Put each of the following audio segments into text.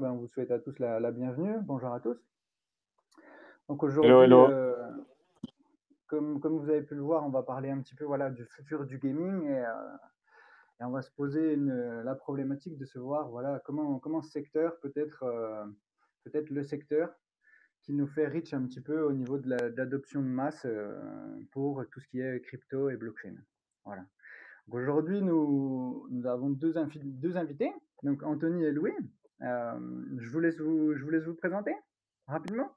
Ben, on vous souhaite à tous la, la bienvenue. Bonjour à tous. Donc aujourd'hui, euh, comme, comme vous avez pu le voir, on va parler un petit peu voilà, du futur du gaming et, euh, et on va se poser une, la problématique de se voir voilà, comment, comment ce secteur peut être, euh, peut-être le secteur qui nous fait riche un petit peu au niveau de l'adoption de masse pour tout ce qui est crypto et blockchain. Voilà. Aujourd'hui, nous, nous, avons deux, deux, invités, donc Anthony et Louis. Je, vous laisse vous, je vous laisse vous présenter rapidement.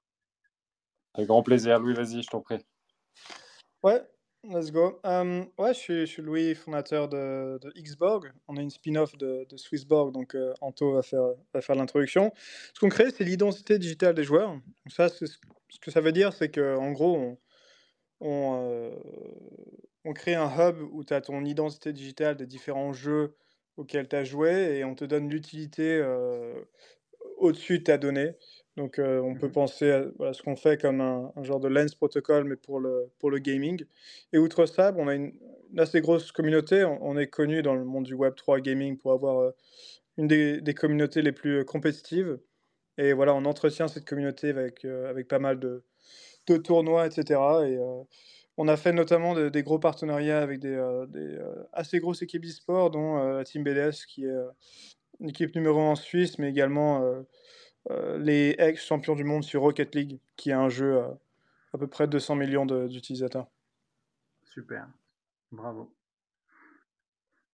Avec grand plaisir. Louis, vas-y, je t'en prie. Ouais, let's go. ouais, je suis, je suis, Louis, fondateur de, de Xborg. On est une spin-off de, de, Swissborg, donc euh, Anto va faire, va faire l'introduction. Ce qu'on crée, c'est l'identité digitale des joueurs. ça, ce que ça veut dire, c'est qu'en gros, on, on, euh, on, crée un hub où tu as ton identité digitale des différents jeux auxquels tu as joué et on te donne l'utilité euh, au-dessus de ta donnée. Donc, euh, on peut mmh penser à ce qu'on fait comme un, genre de lens protocol, mais pour le, pour le gaming. Et outre ça, on a une, assez grosse communauté. On, est connu dans le monde du Web 3 gaming pour avoir euh, une des, des, communautés les plus compétitives. Et voilà, on entretient cette communauté avec, avec pas mal de, de tournois, etc. Et on a fait notamment des gros partenariats avec des, des assez grosses équipes d'e-sport, dont la Team BDS, qui est une équipe numéro 1 en Suisse, mais également euh, les ex-champions du monde sur Rocket League, qui est un jeu à, à peu près 200 millions d'utilisateurs. Super, bravo.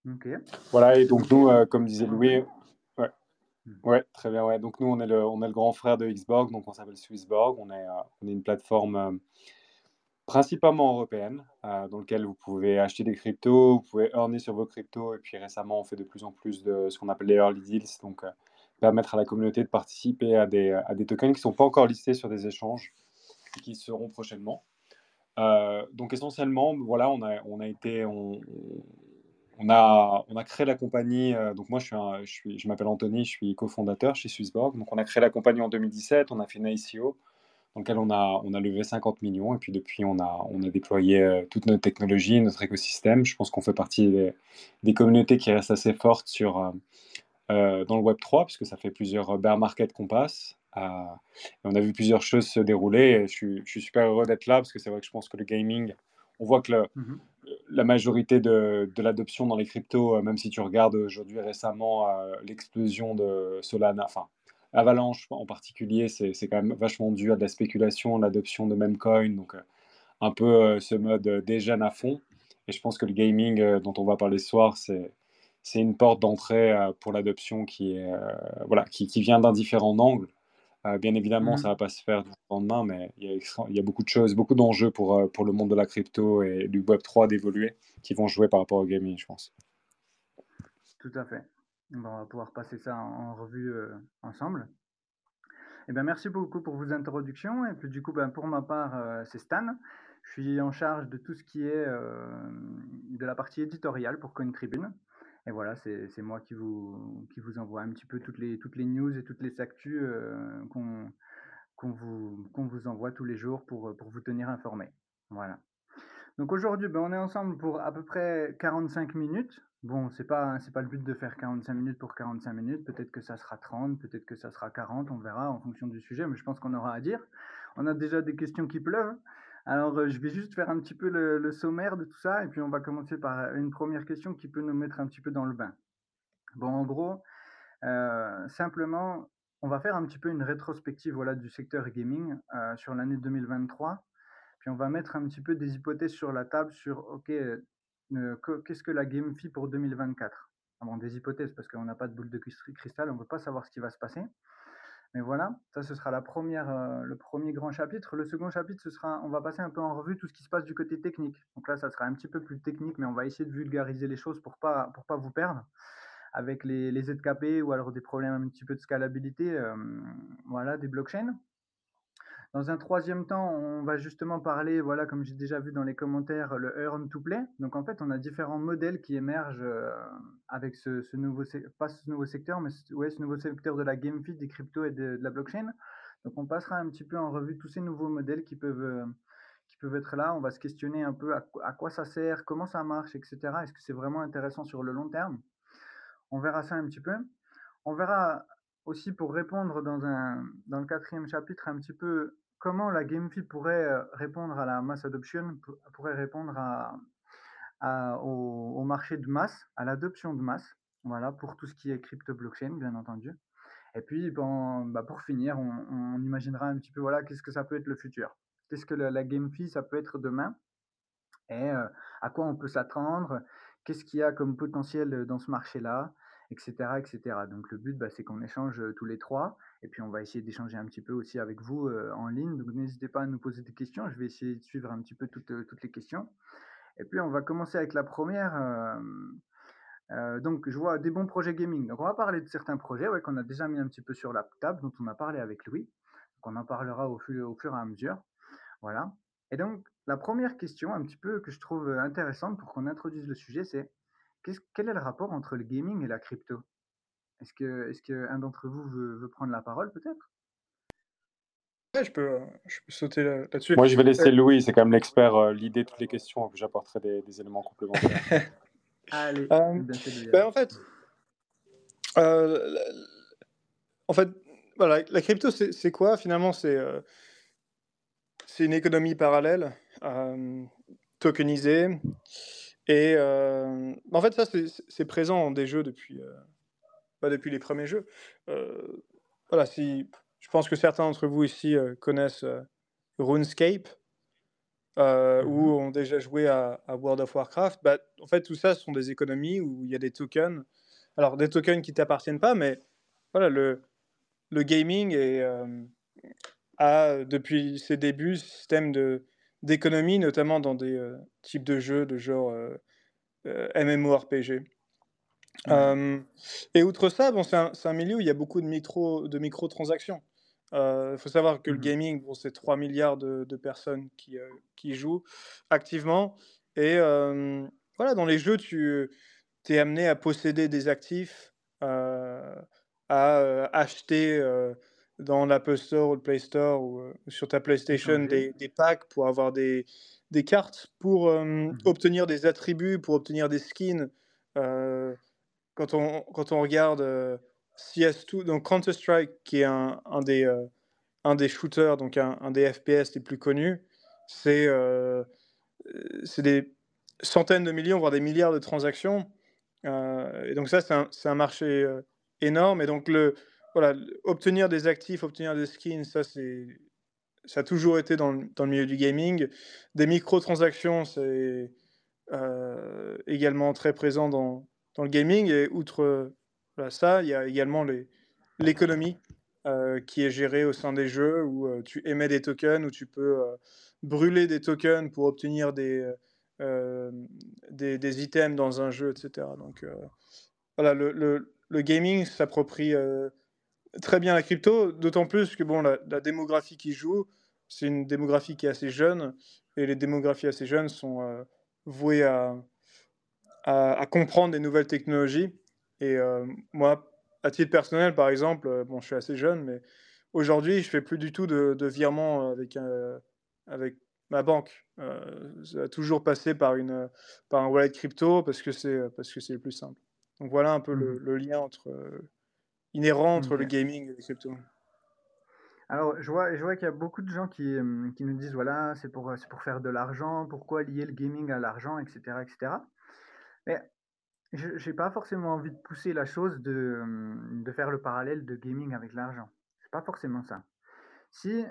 Ok. Voilà, et donc nous, euh, comme disait Louis, ouais, hmm. ouais, très bien, ouais. Donc nous, on est le, on est le grand frère de Xborg, donc on s'appelle Swissborg. On est, euh, on est une plateforme principalement européenne, dans laquelle vous pouvez acheter des cryptos, vous pouvez earner sur vos cryptos, et puis récemment, on fait de plus en plus de ce qu'on appelle les early deals, donc permettre à la communauté de participer à des, à des tokens qui ne sont pas encore listés sur des échanges et qui seront prochainement. Euh, donc essentiellement, voilà, on a, on a été, on, a, on a créé la compagnie. Euh, donc moi, je je je m'appelle Anthony, je suis cofondateur chez Swissborg. Donc on a créé la compagnie en 2017, on a fait une ICO dans laquelle on a, on a levé 50 millions et puis depuis on a, on a déployé euh, toute notre technologie, notre écosystème. Je pense qu'on fait partie des, des, communautés qui restent assez fortes sur euh, dans le Web 3, puisque ça fait plusieurs bear markets qu'on passe. Euh, on a vu plusieurs choses se dérouler. je, suis, super heureux d'être là, parce que c'est vrai que je pense que le gaming, on voit que mmh la majorité de, de l'adoption dans les cryptos, euh, même si tu regardes aujourd'hui récemment l'explosion de Solana, enfin Avalanche en particulier, c'est quand même vachement dû à de la spéculation, l'adoption de même coin, donc un peu ce mode déjà à fond. Et je pense que le gaming dont on va parler ce soir, c'est c'est une porte d'entrée euh, pour l'adoption qui, est, euh, voilà, qui, qui vient d'un différent angle. Euh, bien évidemment, mmh ça ne va pas se faire du lendemain, mais il y, a, il y a beaucoup de choses, beaucoup d'enjeux pour, pour le monde de la crypto et du Web3 d'évoluer qui vont jouer par rapport au gaming, je pense. Tout à fait. On va pouvoir passer ça en, revue ensemble. Eh bien, merci beaucoup pour vos introductions. Et puis, du coup, ben, pour ma part, c'est Stan. Je suis en charge de tout ce qui est de la partie éditoriale pour Coin Tribune. Et voilà, c'est moi qui vous, qui vous envoie un petit peu toutes les, toutes les news et toutes les actus euh, qu'on vous, vous envoie tous les jours pour, pour vous tenir informé. Voilà. Donc aujourd'hui, ben, on est ensemble pour à peu près 45 minutes. Bon, c'est pas c'est pas le but de faire 45 minutes pour 45 minutes. Peut-être que ça sera 30, peut-être que ça sera 40, on verra en fonction du sujet, mais je pense qu'on aura à dire. On a déjà des questions qui pleuvent. Alors, euh, je vais juste faire un petit peu le, sommaire de tout ça, et puis on va commencer par une première question qui peut nous mettre un petit peu dans le bain. Bon, en gros, euh, simplement, on va faire un petit peu une rétrospective voilà, du secteur gaming euh, sur l'année 2023, puis on va mettre un petit peu des hypothèses sur la table sur, OK, qu'est-ce que la game fit pour 2024 Bon, des hypothèses, parce qu'on n'a pas de boule de cristal, on ne peut pas savoir ce qui va se passer. Mais voilà, ça ce sera euh, le premier grand chapitre. Le second chapitre, ce sera, on va passer un peu en revue tout ce qui se passe du côté technique. Donc là, ça sera un petit peu plus technique, mais on va essayer de vulgariser les choses pour pas pour pas vous perdre avec les, les ZKP ou alors des problèmes un petit peu de scalabilité, euh, voilà, des blockchains. Dans un troisième temps, on va justement parler, voilà, comme j'ai déjà vu dans les commentaires, le earn to play. Donc en fait, on a différents modèles qui émergent euh, avec ce, nouveau, pas ce nouveau secteur, mais ouais, ce nouveau secteur de la game feed, des cryptos et de, la blockchain. Donc on passera un petit peu en revue tous ces nouveaux modèles qui peuvent, euh, qui peuvent être là. On va se questionner un peu à, à quoi ça sert, comment ça marche, etc. Est-ce que c'est vraiment intéressant sur le long terme? On verra ça un petit peu. On verra aussi pour répondre dans, un, dans le quatrième chapitre un petit peu comment la GameFi pourrait euh, répondre à la mass adoption, pourrait répondre à, au, marché de masse, à l'adoption de masse, voilà, pour tout ce qui est crypto blockchain, bien entendu. Et puis, bon, bah pour finir, on, imaginera un petit peu, voilà, qu'est-ce que ça peut être le futur? Qu'est-ce que la, la GameFi, ça peut être demain? Et euh, à quoi on peut s'attendre? Qu'est-ce qu'il y a comme potentiel dans ce marché-là? Etc., etc. Donc le but, bah, c'est qu'on échange tous les trois, et puis on va essayer d'échanger un petit peu aussi avec vous en ligne. Donc n'hésitez pas à nous poser des questions. Je vais essayer de suivre un petit peu toutes, les questions. Et puis on va commencer avec la première. donc je vois des bons projets gaming. Donc on va parler de certains projets ouais, qu'on a déjà mis un petit peu sur la table, dont on a parlé avec Louis. Donc on en parlera au fur et à mesure. Voilà. Et donc la première question, un petit peu que je trouve intéressante pour qu'on introduise le sujet, c'est quel est le rapport entre le gaming et la crypto? Est-ce que est qu'un d'entre vous veut, prendre la parole peut-être? Ouais, je peux, je peux sauter là-dessus. Moi, je vais laisser euh Louis, c'est quand même l'expert, euh, l'idée toutes les questions, que j'apporterai des, éléments complémentaires. Allez, euh, ben, en fait, en fait, voilà, la crypto, c'est quoi? Finalement, c'est c'est une économie parallèle, tokenisée, et euh, en fait, ça, c'est présent dans des jeux depuis, euh, pas depuis les premiers jeux. Euh, voilà, si, je pense que certains d'entre vous ici connaissent RuneScape ou mmh ont déjà joué à, World of Warcraft. Bah, en fait, tout ça ce sont des économies où il y a des tokens. Alors, des tokens qui t'appartiennent pas, mais voilà, le, le gaming est, a, depuis ses débuts, système de d'économie, notamment dans des euh, types de jeux de genre euh, euh, MMORPG. et outre ça, bon, c'est un, milieu où il y a beaucoup de, micro, de microtransactions. Il faut savoir que le mmh gaming, bon, c'est 3 milliards de, personnes qui, qui, jouent activement. Et voilà, dans les jeux, tu es amené à posséder des actifs, à acheter dans l'Apple Store ou le Play Store ou, euh, sur ta PlayStation des, des, packs pour avoir des, des cartes, pour mmh obtenir des attributs, pour obtenir des skins. Euh, quand, on, quand on regarde CS2, donc Counter-Strike, qui est un, un des, un des shooters, donc un, un, des FPS les plus connus, c'est c'est des centaines de millions, voire des milliards de transactions. et donc ça, c'est un, un, marché énorme. Et donc le, voilà, obtenir des actifs, obtenir des skins, ça c'est ça a toujours été dans le, dans le milieu du gaming. Des microtransactions, c'est euh, également très présent dans, dans, le gaming. Et outre ça, il y a également l'économie euh, qui est gérée au sein des jeux où euh, tu émets des tokens, où tu peux brûler des tokens pour obtenir des, des, des, items dans un jeu, etc. Donc voilà, le, le, le gaming s'approprie très bien la crypto, d'autant plus que bon, la, démographie qui joue, c'est une démographie qui est assez jeune, et les démographies assez jeunes sont euh, vouées à, à, comprendre des nouvelles technologies. Et euh, moi, à titre personnel, par exemple, euh, bon, je suis assez jeune, mais aujourd'hui, je fais plus du tout de, de virement avec, avec ma banque. ça a toujours passé par, une, par un wallet crypto parce que c'est le plus simple. Donc voilà un peu le, mmh le lien entre inhérent entre le gaming et les crypto Alors, je vois, je vois qu'il y a beaucoup de gens qui, qui nous disent voilà, c'est pour, pour faire de l'argent, pourquoi lier le gaming à l'argent, etc., etc. Mais je n'ai pas forcément envie de pousser la chose de, de faire le parallèle de gaming avec l'argent. C'est pas forcément ça. Si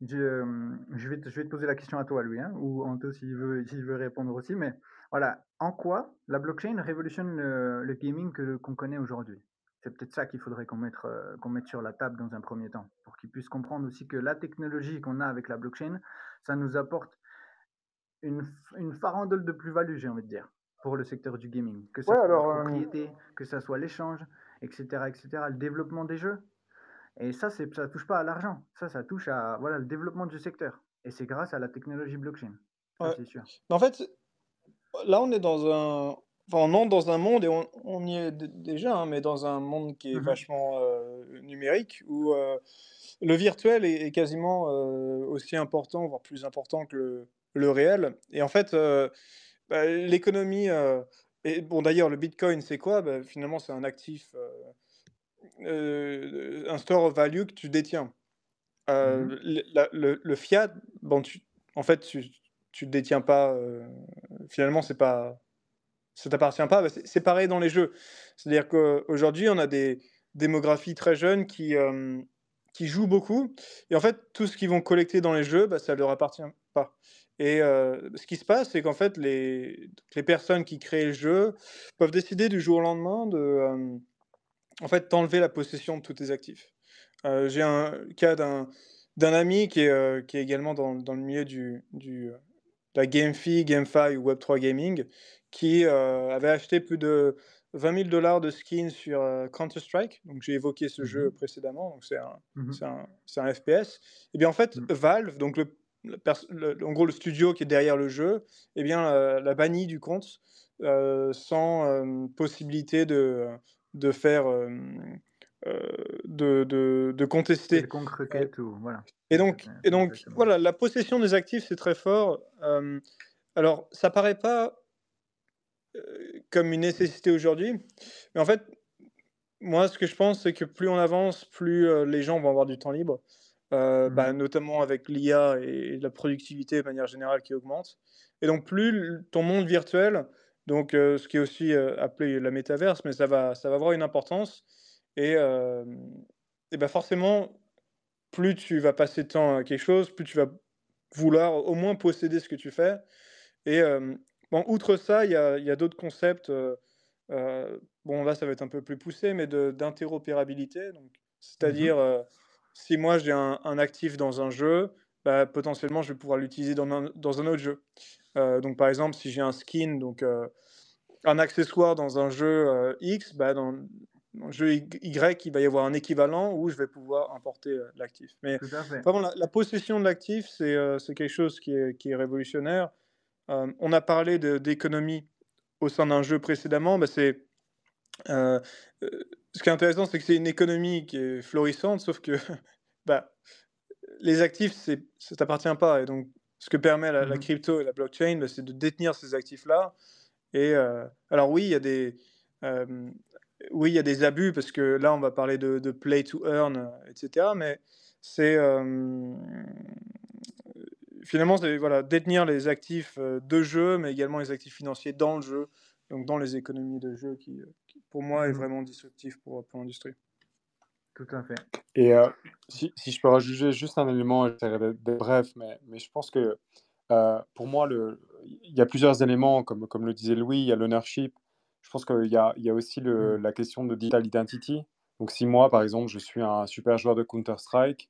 je, je, vais te, je vais te poser la question à toi, Louis, hein, ou Anto s'il veut, s'il veut répondre aussi, mais voilà, en quoi la blockchain révolutionne le, le gaming que, qu'on connaît aujourd'hui? C'est peut-être ça qu'il faudrait qu'on mette, euh, qu'on mette sur la table dans un premier temps, pour qu'ils puissent comprendre aussi que la technologie qu'on a avec la blockchain, ça nous apporte une, une farandole de plus-value, j'ai envie de dire, pour le secteur du gaming. Que ce soit la euh, propriété, que ce soit l'échange, etc., etc., le développement des jeux. Et ça, c'est, ça touche pas à l'argent. Ça, ça touche à voilà, le développement du secteur. Et c'est grâce à la technologie blockchain. c'est sûr. En fait, là, on est dans un, on entre dans un monde, et on, y est déjà, hein, mais dans un monde qui est mmh vachement euh, numérique, où euh, le virtuel est, quasiment euh, aussi important, voire plus important que le, réel. Et en fait, bah, l'économie, et bon d'ailleurs, le Bitcoin, c'est quoi? Bah, Finalement, c'est un actif un store of value que tu détiens. Mmh le, le, fiat, bon, tu, en fait, tu ne le détiens pas. finalement, c'est pas, ça t'appartient pas. Bah, c'est pareil dans les jeux. C'est-à-dire qu'aujourd'hui, on a des démographies très jeunes qui, qui jouent beaucoup. Et en fait, tout ce qu'ils vont collecter dans les jeux, bah, ça ne leur appartient pas. Et ce qui se passe, c'est qu'en fait, les, personnes qui créent le jeu peuvent décider du jour au lendemain de en fait, t'enlever la possession de tous tes actifs. J'ai un cas d'un ami qui est, également dans, le milieu du la GameFi, GameFi ou Web3 Gaming, qui avait acheté plus de 20 000 dollars de skins sur Counter-Strike. Donc, j'ai évoqué ce jeu mmh précédemment. Donc, c'est un, mmh un, un, FPS. Et bien, en fait, mmh. Valve, donc le, en gros, le studio qui est derrière le jeu, eh bien, l'a banni du compte sans possibilité de, de faire. de, de, de, contester. ou, voilà. Et donc, et donc voilà, la possession des actifs, c'est très fort. alors, ça paraît pas comme une nécessité aujourd'hui. Mais en fait, moi, ce que je pense, c'est que plus on avance, plus les gens vont avoir du temps libre, mmh bah, notamment avec l'IA et, la productivité de manière générale qui augmente. Et donc, plus ton monde virtuel, donc ce qui est aussi appelé la métaverse, mais ça va, ça va avoir une importance. Et, et bah forcément, plus tu vas passer de temps à quelque chose, plus tu vas vouloir au moins posséder ce que tu fais. Et Bon, outre ça, il y a, d'autres concepts. Euh, euh, bon, là, ça va être un peu plus poussé, mais d'interopérabilité. C'est-à-dire, mmh euh, si moi j'ai un, actif dans un jeu, bah, potentiellement, je vais pouvoir l'utiliser dans un, dans un, autre jeu. donc, par exemple, si j'ai un skin, donc un accessoire dans un jeu X, bah, dans, le jeu Y, il va y avoir un équivalent où je vais pouvoir importer l'actif. Mais vraiment, la, possession de l'actif, c'est quelque chose qui est, qui est révolutionnaire. Euh, on a parlé d'économie au sein d'un jeu précédemment. Bah, c'est, euh, euh, ce qui est intéressant, c'est que c'est une économie qui est florissante, sauf que bah, les actifs, ça ne t'appartient pas. Et donc, ce que permet la, mmh crypto et la blockchain, bah, c'est de détenir ces actifs-là. Et alors oui, il y a des oui, il y a des abus parce que là, on va parler de, de play to earn, etc. Mais c'est finalement, c'est voilà, détenir les actifs euh, de jeu, mais également les actifs financiers dans le jeu, donc dans les économies de jeu, qui, euh, pour moi est mmh vraiment disruptif pour, pour l'industrie. Tout à fait. Et euh, si, si, je peux rajouter juste un élément, d'être bref, mais, mais je pense que pour moi, le, il y a plusieurs éléments, comme, comme le disait Louis, il y a l'ownership. Je pense qu'il y a, il y a aussi le, mmh. la question de digital identity. Donc si moi, par exemple, je suis un super joueur de Counter-Strike,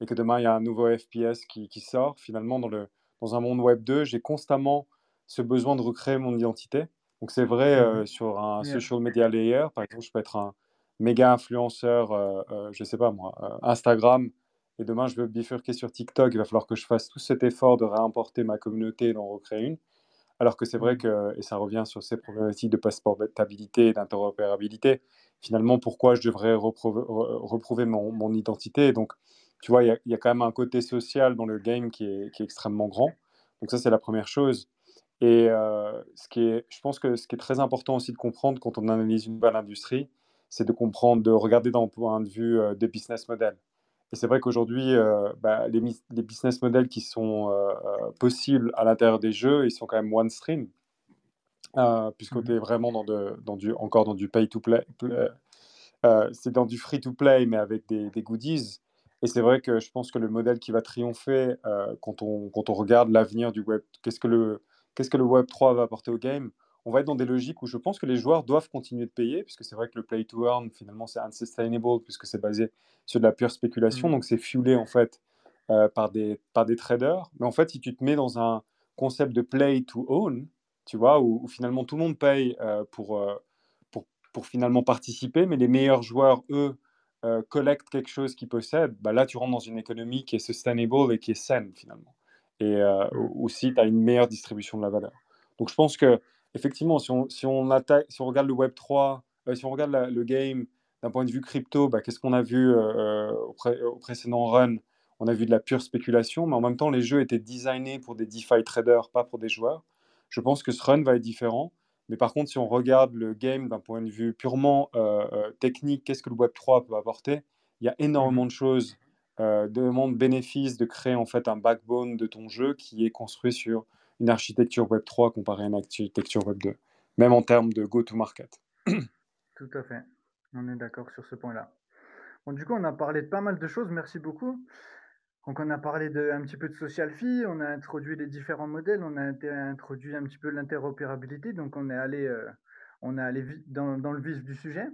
et que demain il y a un nouveau FPS qui, qui sort, finalement dans, le, dans un monde Web 2, j'ai constamment ce besoin de recréer mon identité. Donc c'est vrai euh, sur un social media layer, par exemple, je peux être un méga influenceur, euh, euh, je sais pas moi, Instagram, et demain je veux bifurquer sur TikTok, il va falloir que je fasse tout cet effort de réimporter ma communauté et d'en recréer une. Alors que c'est vrai mmh. que, et ça revient sur ces problématiques de passeportabilité et d'interopérabilité, finalement, pourquoi je devrais reprouver, mon, mon, identité? Donc, tu vois, il y, a quand même un côté social dans le game qui est, qui est extrêmement grand. Donc ça, c'est la première chose. Et euh, ce qui est, je pense que ce qui est très important aussi de comprendre quand on analyse une nouvelle industrie, c'est de comprendre, de regarder d'un point de vue euh, des business models. Et c'est vrai qu'aujourd'hui, euh, bah, les, les, business models qui sont possibles à l'intérieur des jeux, ils sont quand même one stream, puisqu'on mmh est vraiment dans, de, dans du, encore dans du pay to play. c'est dans du free to play, mais avec des, des goodies. Et c'est vrai que je pense que le modèle qui va triompher euh, quand, on, quand on regarde l'avenir du web, qu'est-ce que le, qu'est-ce que le Web 3 va apporter au game On va être dans des logiques où je pense que les joueurs doivent continuer de payer, puisque c'est vrai que le play to earn, finalement, c'est unsustainable, puisque c'est basé sur de la pure spéculation, mmh. donc c'est fuelé en fait euh, par, des, par des traders. Mais en fait, si tu te mets dans un concept de play to own, tu vois, où, finalement tout le monde paye euh, pour, pour, pour finalement participer, mais les meilleurs joueurs, eux, euh, collecte quelque chose qu'ils possèdent, bah là, tu rentres dans une économie qui est sustainable et qui est saine, finalement. Et euh, mmh. aussi, tu as une meilleure distribution de la valeur. Donc, je pense que, effectivement, si on, si on, attaque, si on regarde le Web 3, euh, si on regarde le game d'un point de vue crypto, bah, qu'est-ce qu'on a vu au, au, précédent run? On a vu de la pure spéculation, mais en même temps, les jeux étaient designés pour des DeFi traders, pas pour des joueurs. Je pense que ce run va être différent. Mais par contre, si on regarde le game d'un point de vue purement technique, qu'est-ce que le Web 3 peut apporter? Il y a énormément mmh de choses, de monde bénéfice de créer en fait un backbone de ton jeu qui est construit sur une architecture Web 3 comparée à une architecture Web 2, même en termes de go-to-market. Tout à fait. On est d'accord sur ce point-là. Bon, du coup, on a parlé de pas mal de choses. Merci beaucoup. Donc, on a parlé de, un petit peu de social fee, on a introduit les différents modèles, on a introduit un petit peu l'interopérabilité. Donc, on est allé, euh, on allé dans, le vif du sujet.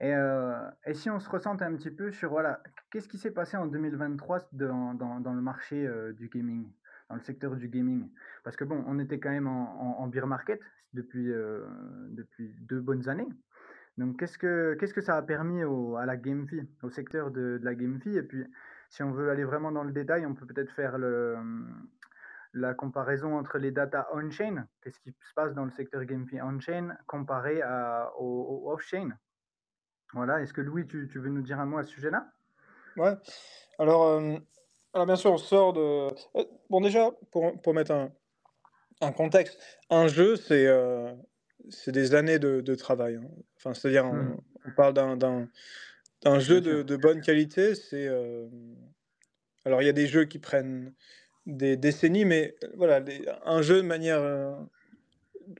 Et, euh, et, si on se ressente un petit peu sur, voilà, qu'est-ce qui s'est passé en 2023 dans, dans, le marché euh, du gaming dans le secteur du gaming? Parce que bon, on était quand même en, beer market depuis, depuis deux bonnes années. Donc, qu'est-ce que, que ça a permis au, à la GameFi, au secteur de, de la GameFi Et puis, si on veut aller vraiment dans le détail, on peut peut-être faire le, la comparaison entre les data on-chain, qu'est-ce qui se passe dans le secteur GameFi on-chain, comparé à, au, off-chain? Voilà, est-ce que Louis, tu, tu, veux nous dire un mot à ce sujet-là? Ouais, alors, alors bien sûr, on sort de... Euh, bon déjà, pour, pour mettre un, un contexte, un jeu, c'est c'est des années de, de travail. Hein. Enfin, c'est-à-dire, on, mmh. on, parle d'un jeu de, de, bonne qualité. C'est euh... alors il y a des jeux qui prennent des décennies, mais voilà, un jeu de manière euh,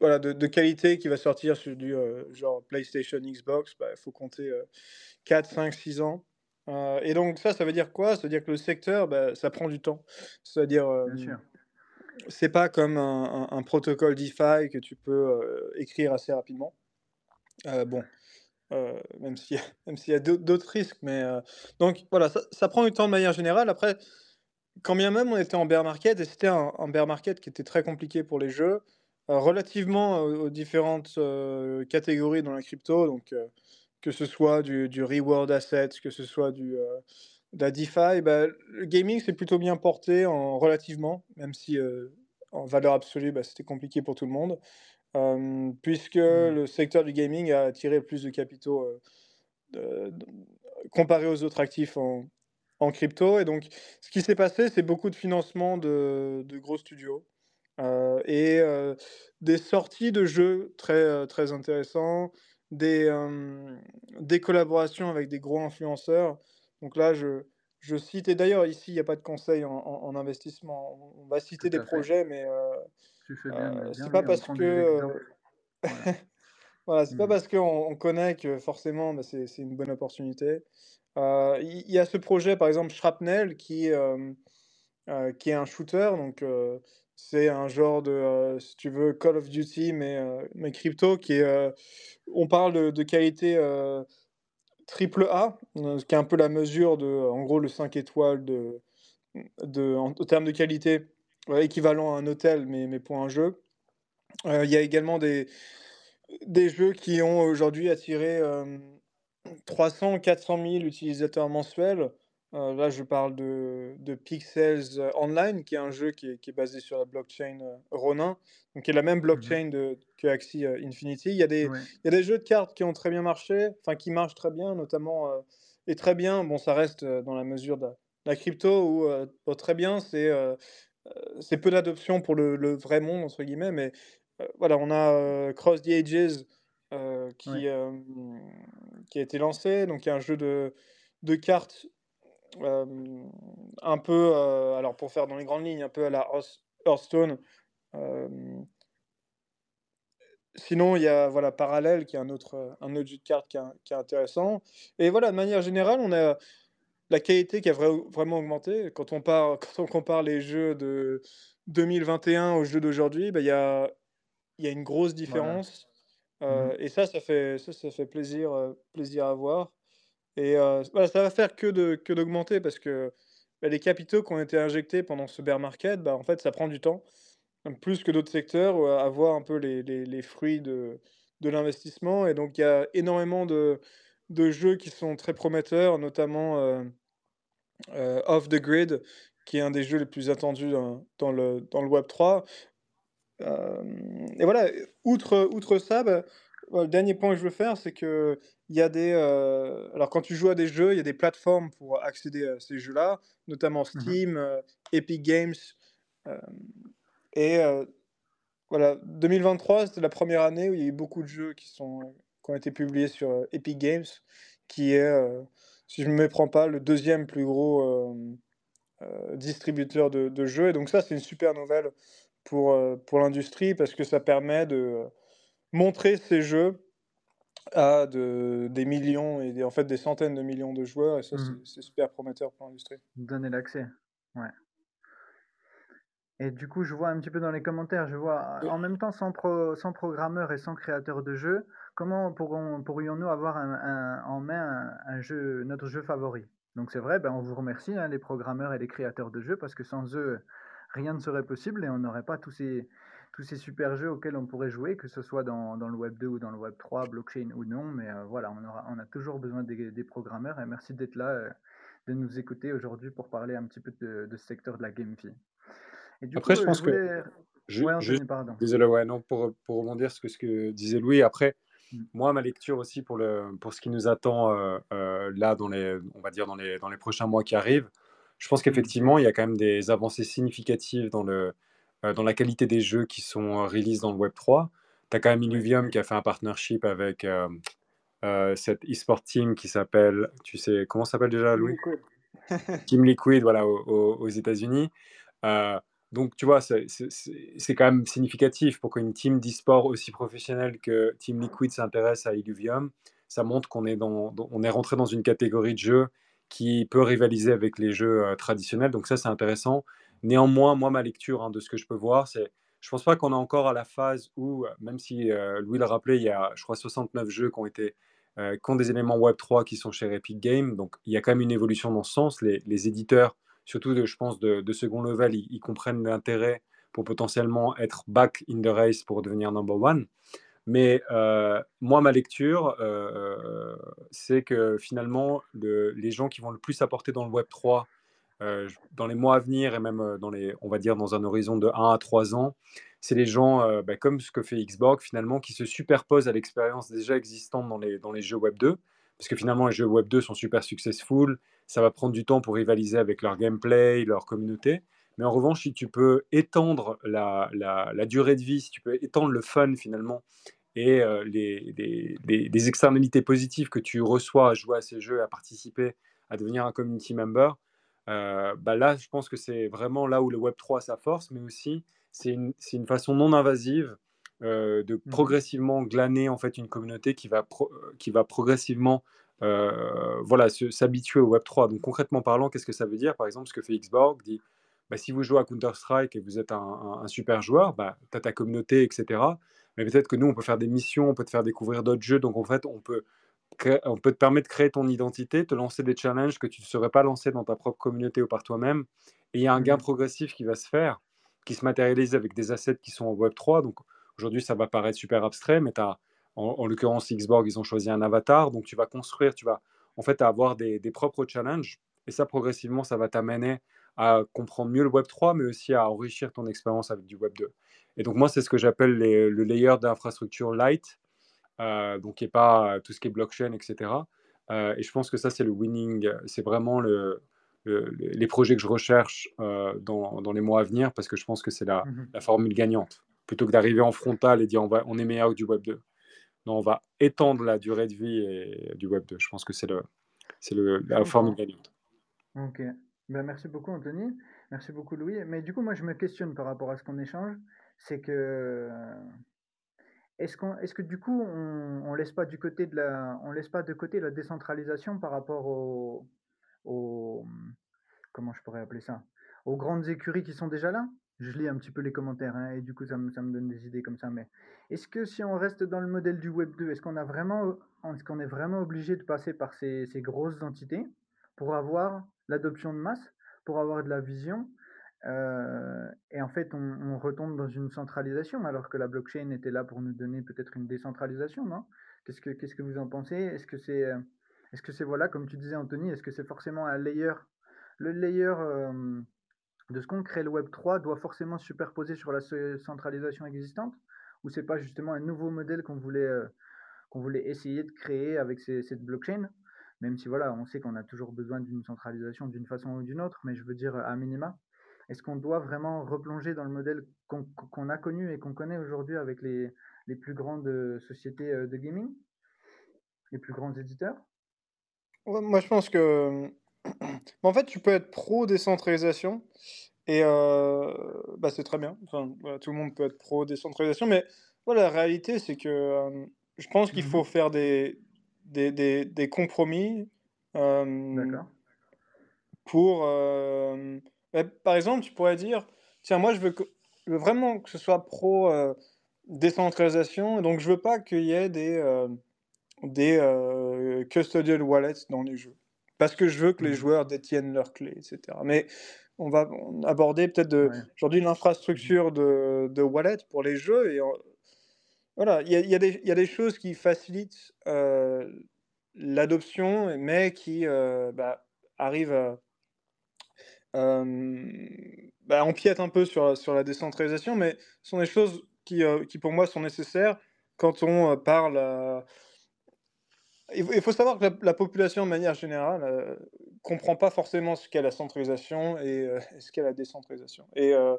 voilà de, de, qualité qui va sortir sur du euh, genre PlayStation, Xbox, il bah, faut compter 4, 5, 6 ans. et donc ça, ça veut dire quoi? Ça veut dire que le secteur, bah, ça prend du temps. C'est-à-dire, c'est pas comme un, protocole DeFi que tu peux euh, écrire assez rapidement. Euh, bon, euh, même s'il y a, d'autres risques, mais donc voilà, ça, prend du temps de manière générale. Après, quand bien même on était en bear market, et c'était un, bear market qui était très compliqué pour les jeux, relativement aux, différentes catégories dans la crypto, donc que ce soit du, du, reward assets, que ce soit du la DeFi, bah, le gaming s'est plutôt bien porté en, relativement, même si euh, en valeur absolue, bah, c'était compliqué pour tout le monde, puisque mmh. le secteur du gaming a attiré plus de capitaux euh, comparé aux autres actifs en, en, crypto. Et donc, ce qui s'est passé, c'est beaucoup de financement de, de gros studios euh, et des sorties de jeux très, très intéressants, des, des collaborations avec des gros influenceurs. Donc là, je, je cite, et d'ailleurs, ici, il n'y a pas de conseil en, investissement. On va citer des projets, mais euh, euh c'est pas parce que. Euh, voilà, c'est pas mmh. parce qu'on connaît que forcément bah, c'est une bonne opportunité. Euh, il y, a ce projet, par exemple, Shrapnel, qui, qui est un shooter. Donc, c'est un genre de, si tu veux, Call of Duty, mais, mais crypto, qui est. on parle de, de qualité triple A, euh, qui est un peu la mesure de, en gros, le 5 étoiles de, de, en, termes de qualité, équivalent à un hôtel, mais, mais pour un jeu. Euh, il y a également des, des jeux qui ont aujourd'hui attiré 300, 400 000 utilisateurs mensuels. Euh, là, je parle de, de, Pixels Online, qui est un jeu qui est, qui est basé sur la blockchain Ronin, donc qui est la même mmh blockchain de, que Axie Infinity. Il y, a des, il y a des jeux de cartes qui ont très bien marché, enfin qui marchent très bien, notamment, et très bien, bon, ça reste dans la mesure de la, crypto, où très bien, c'est c'est peu d'adoption pour le, le, vrai monde, entre guillemets, mais voilà, on a Cross the Ages qui, qui a été lancé, donc il y a un jeu de, de cartes un peu, alors pour faire dans les grandes lignes, un peu à la Hearthstone. sinon, il y a voilà, Parallèle, qui est un autre, un autre jeu de cartes qui est, intéressant. Et voilà, de manière générale, on a la qualité qui a vraiment augmenté. Quand on, part, quand on compare les jeux de 2021 aux jeux d'aujourd'hui, bah, il y, a, y a une grosse différence. Mmh et ça, ça fait, ça, ça fait plaisir, plaisir à voir. Et voilà, ça va faire que d'augmenter parce que, bah, les capitaux qui ont été injectés pendant ce bear market, bah, en fait, ça prend du temps, plus que d'autres secteurs, à voir un peu les les les fruits de de l'investissement et donc il y a énormément de de jeux qui sont très prometteurs, notamment, euh, Off the Grid, qui est un des jeux les plus attendus dans dans le dans le web 3. et voilà, outre outre ça, bah, le dernier point que je veux faire, c'est que il y a des. Euh, alors, quand tu joues à des jeux, il y a des plateformes pour accéder à ces jeux-là, notamment mmh Steam, euh, Epic Games. Euh, et voilà, 2023, c'était la première année où il y a eu beaucoup de jeux qui sont, qui ont été publiés sur Epic Games, qui est, si je ne me méprends pas, le deuxième plus gros distributeur de, de, jeux. Et donc ça, c'est une super nouvelle pour, pour l'industrie parce que ça permet de montrer ces jeux à de, des millions et en fait des centaines de millions de joueurs et ça mmh. c'est super prometteur pour l'industrie. Donner l'accès, ouais. Et du coup, je vois un petit peu dans les commentaires, je vois en même temps sans, pro, sans programmeur et sans créateur de jeu, comment pourrions-nous avoir en main un, jeu, notre jeu favori? Donc c'est vrai, ben, on vous remercie hein, les programmeurs et les créateurs de jeux parce que sans eux, rien ne serait possible et on n'aurait pas tous ces, tous ces super jeux auxquels on pourrait jouer, que ce soit dans, dans, le Web 2 ou dans le Web 3, blockchain ou non. Mais euh, voilà, on, aura, on a toujours besoin des, des programmeurs et merci d'être là, euh, de nous écouter aujourd'hui pour parler un petit peu de, de ce secteur de la GameFi. Et du après, je pense que. Je, pardon. Désolé, ouais, non, pour, pour rebondir sur ce que disait Louis, après. Moi, ma lecture aussi pour, le, pour ce qui nous attend euh, là, dans les, on va dire dans les, dans les prochains mois qui arrivent, je pense mm. qu'effectivement, il y a quand même des avancées significatives dans le, euh, dans la qualité des jeux qui sont euh, release dans le Web 3. Tu as quand même Illuvium qui a fait un partnership avec euh, cette e-sport team qui s'appelle, tu sais, comment s'appelle déjà, Louis? Team Liquid, voilà, aux, États-Unis. Donc, tu vois, c'est quand même significatif pour qu'une team d'e-sport aussi professionnelle que Team Liquid s'intéresse à Illuvium. Ça montre qu'on est, est rentré dans une catégorie de jeux qui peut rivaliser avec les jeux traditionnels. Donc, ça, c'est intéressant. Néanmoins, moi, ma lecture hein, de ce que je peux voir, c'est je pense pas qu'on est encore à la phase où, même si euh, Louis l'a rappelé, il y a, je crois, 69 jeux qui ont été euh, qui ont des éléments Web 3 qui sont chez Epic Games. Donc, il y a quand même une évolution dans ce sens. Les, éditeurs, surtout, de, je pense, de, second level, ils, comprennent l'intérêt pour potentiellement être back in the race pour devenir number one. Mais euh, moi, ma lecture, c'est que finalement, les gens qui vont le plus apporter dans le Web 3 euh, dans les mois à venir et même euh, dans les, on va dire dans un horizon de 1 à 3 ans, c'est les gens, euh, bah, comme ce que fait Xborg finalement, qui se superposent à l'expérience déjà existante dans les, dans les jeux Web 2. Parce que finalement, les jeux Web 2 sont super successful, ça va prendre du temps pour rivaliser avec leur gameplay, leur communauté. Mais en revanche, si tu peux étendre la, durée de vie, si tu peux étendre le fun finalement, et les, les, externalités positives que tu reçois à jouer à ces jeux, à participer, à devenir un community member, euh, bah là, je pense que c'est vraiment là où le Web 3 a sa force, mais aussi c'est une, façon non invasive euh, de mmh progressivement glaner en fait une communauté qui va, euh, qui va progressivement voilà, s'habituer au Web 3. Donc concrètement parlant, qu'est-ce que ça veut dire? Par exemple, ce que fait Xborg dit, bah, si vous jouez à Counter-Strike et vous êtes un, un, super joueur, bah, tu as ta communauté, etc. Mais peut-être que nous, on peut faire des missions, on peut te faire découvrir d'autres jeux. Donc en fait, on peut on peut te permettre de créer ton identité, te lancer des challenges que tu ne serais pas lancé dans ta propre communauté ou par toi-même. Et il y a un gain mmh. progressif qui va se faire, qui se matérialise avec des assets qui sont en Web3. Donc aujourd'hui, ça va paraître super abstrait, mais as, en, l'occurrence, Xborg, ils ont choisi un avatar. Donc tu vas construire, tu vas en fait avoir des, propres challenges. Et ça, progressivement, ça va t'amener à comprendre mieux le Web3, mais aussi à enrichir ton expérience avec du Web2. Et donc moi, c'est ce que j'appelle le layer d'infrastructure light euh, donc qui n'est pas tout ce qui est blockchain, etc. Euh, et je pense que ça, c'est le winning, c'est vraiment le, les projets que je recherche euh, dans, dans, les mois à venir parce que je pense que c'est la, la, formule gagnante. Plutôt que d'arriver en frontal et dire on, va, on est meilleur que du Web 2. Non, on va étendre la durée de vie et, du Web 2. Je pense que c'est le, la formule gagnante. Ok. Ben, merci beaucoup, Anthony. Merci beaucoup, Louis. Mais du coup, moi, je me questionne par rapport à ce qu'on échange. C'est que est-ce qu'on, est-ce que du coup, on, on laisse pas du côté de la, on laisse pas de côté la décentralisation par rapport au, au, comment je pourrais appeler ça, aux grandes écuries qui sont déjà là? Je lis un petit peu les commentaires hein, et du coup, ça me, ça me donne des idées comme ça. Mais est-ce que si on reste dans le modèle du Web 2, est-ce qu'on a vraiment, est-ce qu'on est vraiment obligé de passer par ces, ces grosses entités pour avoir l'adoption de masse, pour avoir de la vision euh, et en fait, on, retombe dans une centralisation, alors que la blockchain était là pour nous donner peut-être une décentralisation, non? Qu'est-ce que qu'est-ce que vous en pensez? Est-ce que c'est est-ce que c'est voilà, comme tu disais Anthony, est-ce que c'est forcément un layer Le layer euh, de ce qu'on crée le Web 3 doit forcément se superposer sur la centralisation existante, ou c'est pas justement un nouveau modèle qu'on voulait qu'on voulait essayer de créer avec cette blockchain? Même si voilà, on sait qu'on a toujours besoin d'une centralisation d'une façon ou d'une autre, mais je veux dire à minima. Est-ce qu'on doit vraiment replonger dans le modèle qu'on a connu et qu'on connaît aujourd'hui avec les, les plus grandes sociétés de gaming, les plus grands éditeurs? Moi, je pense que. En fait, tu peux être pro décentralisation et bah, c'est très bien. Enfin, tout le monde peut être pro décentralisation, mais voilà, la réalité, c'est que je pense qu'il mmh faut faire des, des, des, des compromis pour. Bah, par exemple, tu pourrais dire tiens, moi, je veux, que, je veux vraiment que ce soit pro décentralisation, donc je veux pas qu'il y ait des des euh, custodial wallets dans les jeux. Parce que je veux que les mmh. joueurs détiennent leurs clés, etc. Mais on va aborder peut-être aujourd'hui l'infrastructure de, de wallet pour les jeux. Et voilà, il y a, y, a y a, des choses qui facilitent euh, l'adoption, mais qui euh, bah, arrivent à. Bah, empiètent un peu sur, sur la décentralisation, mais ce sont des choses qui, qui pour moi sont nécessaires quand on parle il faut savoir que la, population, de manière générale, ne euh, comprend pas forcément ce qu'est la centralisation et, euh, ce qu'est la décentralisation. Et, euh,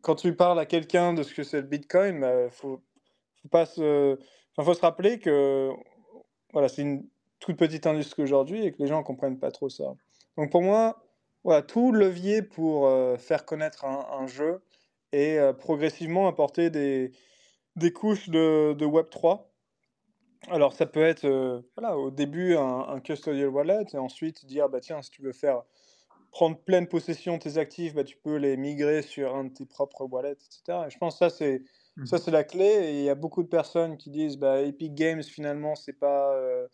quand tu parles à quelqu'un de ce que c'est le Bitcoin, il bah, faut, faut, se, faut se rappeler que voilà, c'est une toute petite industrie aujourd'hui et que les gens ne comprennent pas trop ça. Donc pour moi, voilà, tout levier pour faire connaître un jeu et progressivement apporter des, des couches de, de Web3. Alors, ça peut être euh, voilà, au début un, custodial wallet et ensuite dire bah, tiens, si tu veux faire prendre pleine possession de tes actifs, bah, tu peux les migrer sur un de tes propres wallets, etc. Et je pense que ça, c'est. Ça, c'est la clé, et il y a beaucoup de personnes qui disent bah, Epic Games, finalement, c'est pas, euh,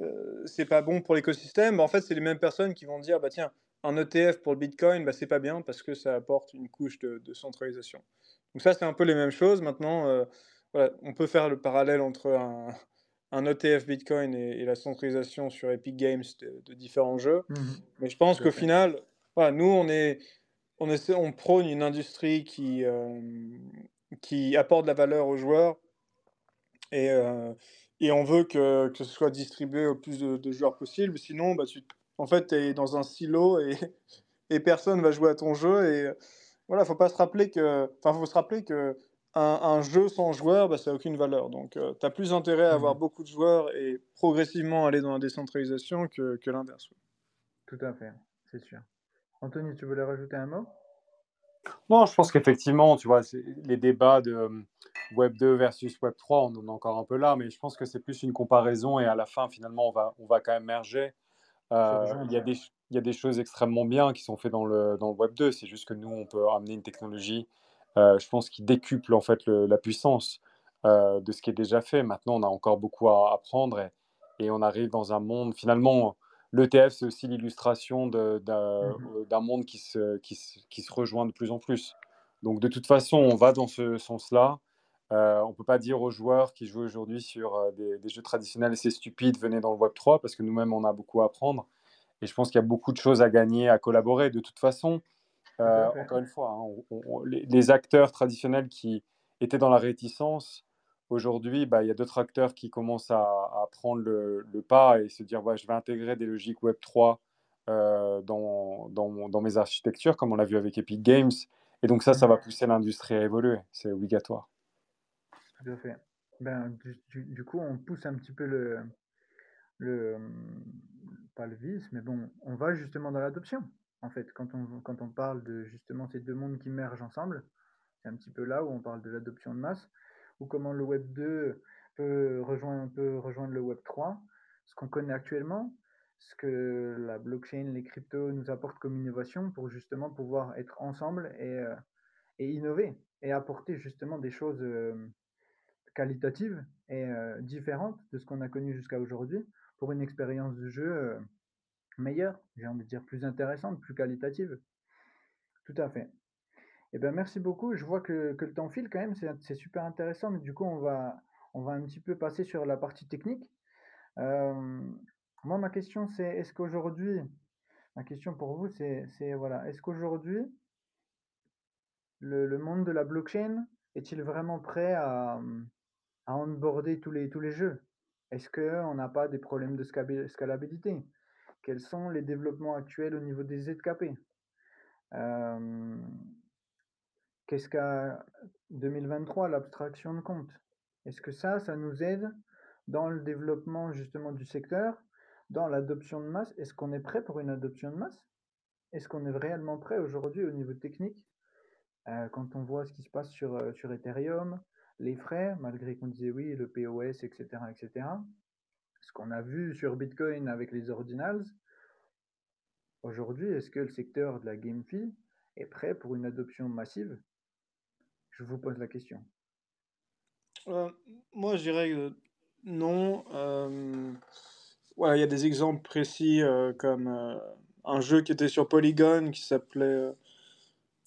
euh, c'est pas bon pour l'écosystème. Bah, en fait, c'est les mêmes personnes qui vont dire bah, tiens, un ETF pour le Bitcoin, bah, c'est pas bien parce que ça apporte une couche de, de centralisation. Donc ça, c'est un peu les mêmes choses. Maintenant, euh, voilà, on peut faire le parallèle entre un, un ETF Bitcoin et, la centralisation sur Epic Games de, différents jeux. Mmh Mais je pense qu'au final, voilà, nous, on, est, on, essaie, on prône une industrie qui, euh, qui apporte de la valeur aux joueurs et, euh, et on veut que, que, ce soit distribué au plus de, joueurs possible. Sinon, bah, tu, en fait, tu es dans un silo et, et personne va jouer à ton jeu. Et voilà, faut pas se rappeler que, enfin, faut se rappeler que un, jeu sans joueurs, bah, ça n'a aucune valeur. Donc, euh, tu as plus intérêt à avoir mmh beaucoup de joueurs et progressivement aller dans la décentralisation que, que l'inverse. Tout à fait, c'est sûr. Anthony, tu voulais rajouter un mot? Non, je pense qu'effectivement, tu vois, les débats de euh, Web 2 versus Web 3, on en est encore un peu là, mais je pense que c'est plus une comparaison et à la fin, finalement, on va, on va quand même merger. Euh, il y, a des, il y a des choses extrêmement bien qui sont faites dans le, dans le Web 2. C'est juste que nous, on peut amener une technologie, euh, je pense, qui décuple en fait la puissance euh, de ce qui est déjà fait. Maintenant, on a encore beaucoup à apprendre et, et on arrive dans un monde, finalement, l'ETF, c'est aussi l'illustration mmh d'un monde qui se, qui, qui se, rejoint de plus en plus. Donc, de toute façon, on va dans ce sens-là. Euh, on ne peut pas dire aux joueurs qui jouent aujourd'hui sur des, des, jeux traditionnels, c'est stupide, venez dans le Web 3, parce que nous-mêmes, on a beaucoup à apprendre. Et je pense qu'il y a beaucoup de choses à gagner, à collaborer. De toute façon, euh, encore une fois, hein, les, acteurs traditionnels qui étaient dans la réticence, aujourd'hui, bah, il y a d'autres acteurs qui commencent à, prendre le, pas et se dire ouais, je vais intégrer des logiques Web 3 euh, dans, dans, dans, mes architectures, comme on l'a vu avec Epic Games. Et donc ça, ça va pousser l'industrie à évoluer. C'est obligatoire. Tout à fait. Ben, du, du, coup, on pousse un petit peu le, le, le vice, mais bon, on va justement dans l'adoption. En fait, quand on, quand on parle de justement ces deux mondes qui mergent ensemble, c'est un petit peu là où on parle de l'adoption de masse, ou comment le Web 2 peut rejoindre, peut rejoindre le Web 3, ce qu'on connaît actuellement, ce que la blockchain, les cryptos nous apportent comme innovation pour justement pouvoir être ensemble et, euh, et innover et apporter justement des choses euh, qualitatives et euh, différentes de ce qu'on a connu jusqu'à aujourd'hui pour une expérience de jeu euh, meilleure, j'ai envie de dire plus intéressante, plus qualitative. Tout à fait. Eh bien, merci beaucoup. Je vois que, que le temps file quand même, c'est super intéressant, mais du coup, on va, on va un petit peu passer sur la partie technique. Euh, moi, ma question, c'est est-ce qu'aujourd'hui, ma question pour vous, c'est voilà, est-ce qu'aujourd'hui, le, le, monde de la blockchain est-il vraiment prêt à, à onboarder tous les, tous les jeux? Est-ce qu'on n'a pas des problèmes de scalabilité? Quels sont les développements actuels au niveau des ZKP Qu'est-ce qu'à 2023 l'abstraction de compte? Est-ce que ça, ça nous aide dans le développement justement du secteur, dans l'adoption de masse? Est-ce qu'on est prêt pour une adoption de masse? Est-ce qu'on est réellement prêt aujourd'hui au niveau technique? Quand on voit ce qui se passe sur, sur Ethereum, les frais, malgré qu'on disait oui, le POS, etc., etc. Ce qu'on a vu sur Bitcoin avec les ordinals, aujourd'hui, est-ce que le secteur de la GameFi est prêt pour une adoption massive? Je vous pose la question. Euh, moi, je dirais que non. Euh, il y a des exemples précis euh, comme un jeu qui était sur Polygon qui s'appelait,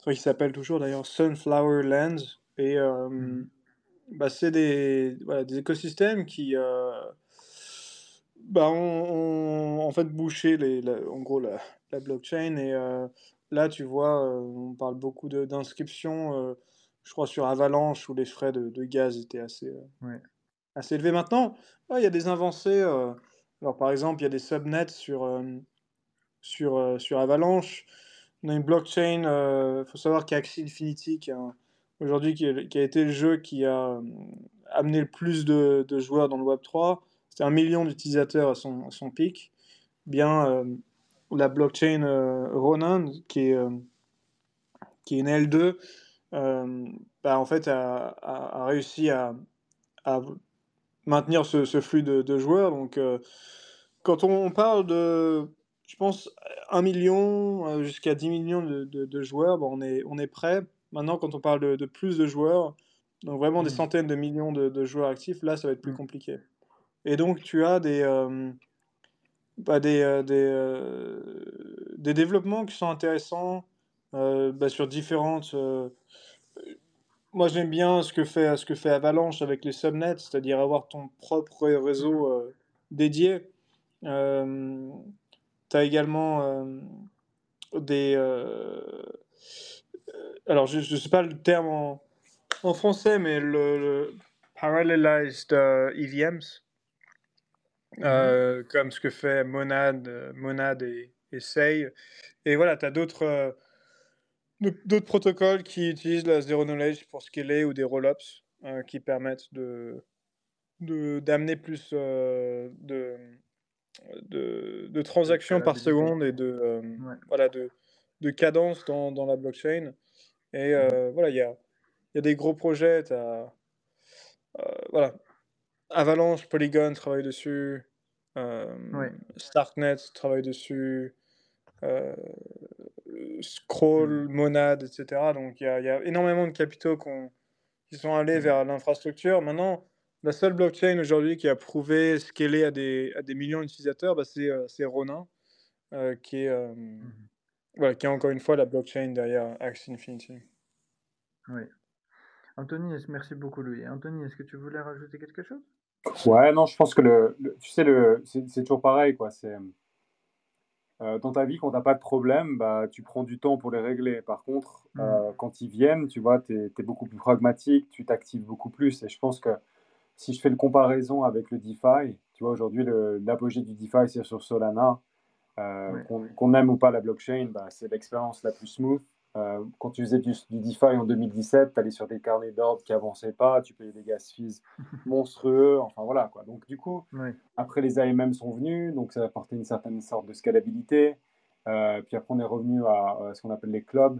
qui s'appelle toujours d'ailleurs Sunflower Lands et mmh bah, c'est des, voilà, des écosystèmes qui euh, bah, ont, en fait bouché les, en gros la, la blockchain. Et euh, là, tu vois, euh, on parle beaucoup d'inscriptions, je crois, sur Avalanche où les frais de, de gaz étaient assez, assez élevés. Maintenant, il y a des avancées. alors, par exemple, il y a des subnets sur, sur, sur Avalanche. On a une blockchain, il faut savoir qu'il y a Axie Infinity qui a aujourd'hui qui, a été le jeu qui a euh, amené le plus de, joueurs dans le Web 3. C'était un million d'utilisateurs à son, pic. Bien, euh, la blockchain euh, Ronan, qui est, qui est une L2, bah, en fait, a, réussi à, maintenir ce, flux de, joueurs. Donc, quand on parle de, je pense, 1 million jusqu'à 10 millions de, joueurs, bah, on, est, on est prêt Maintenant, quand on parle de, plus de joueurs, donc vraiment des mmh. centaines de millions de, joueurs actifs, là, ça va être plus mmh. compliqué. Et donc, tu as des, euh, bah, des, euh, des, euh, des, développements qui sont intéressants bah, sur différentes. moi, j'aime bien ce que, fait, ce que fait Avalanche avec les subnets, c'est-à-dire avoir ton propre réseau dédié. tu as également des alors je ne sais pas le terme en, en français, mais le, parallelized EVMs, euh, e mhm. euh, comme ce que fait Monad, Monad et, et Say. Et voilà, tu as d'autres d'autres protocoles qui utilisent la zero knowledge pour scaler ou des rollups euh, qui permettent de d'amener plus de, de, de, transactions par seconde et de, voilà, de, de cadence dans, dans la blockchain. Et euh, voilà, il y a, y a, des gros projets. As, euh, voilà. Avalanche, Polygon travaille dessus. Euh, Starknet travaille dessus. Scroll, mmh. Monad, etc. Donc il y, y, a énormément de capitaux qui sont allés mmh vers l'infrastructure. Maintenant, la seule blockchain aujourd'hui qui a prouvé scaler à des, à des millions d'utilisateurs, bah, c'est Ronin, qui est voilà, qui est encore une fois la blockchain derrière Axie Infinity. Oui. Anthony, merci beaucoup, Louis. Anthony, est-ce que tu voulais rajouter quelque chose? Ouais, non, je pense que le, tu sais, le, c'est toujours pareil, quoi. C'est euh, dans ta vie, quand tu n'as pas de problème, bah, tu prends du temps pour les régler. Par contre, mmh. euh, quand ils viennent, tu vois, tu es, beaucoup plus pragmatique, tu t'actives beaucoup plus. Et je pense que si je fais le comparaison avec le DeFi, tu vois, aujourd'hui, l'apogée du DeFi, c'est sur Solana. Euh, qu'on aime ou pas la blockchain, bah, c'est l'expérience la plus smooth. Euh, quand tu faisais du, DeFi en 2017, tu allais sur des carnets d'ordre qui avançaient pas, tu payais des gas fees monstrueux, enfin voilà quoi. Donc du coup, après les AMM sont venus, donc ça a apporté une certaine sorte de scalabilité. Euh, puis après on est revenu à, ce qu'on appelle les clubs,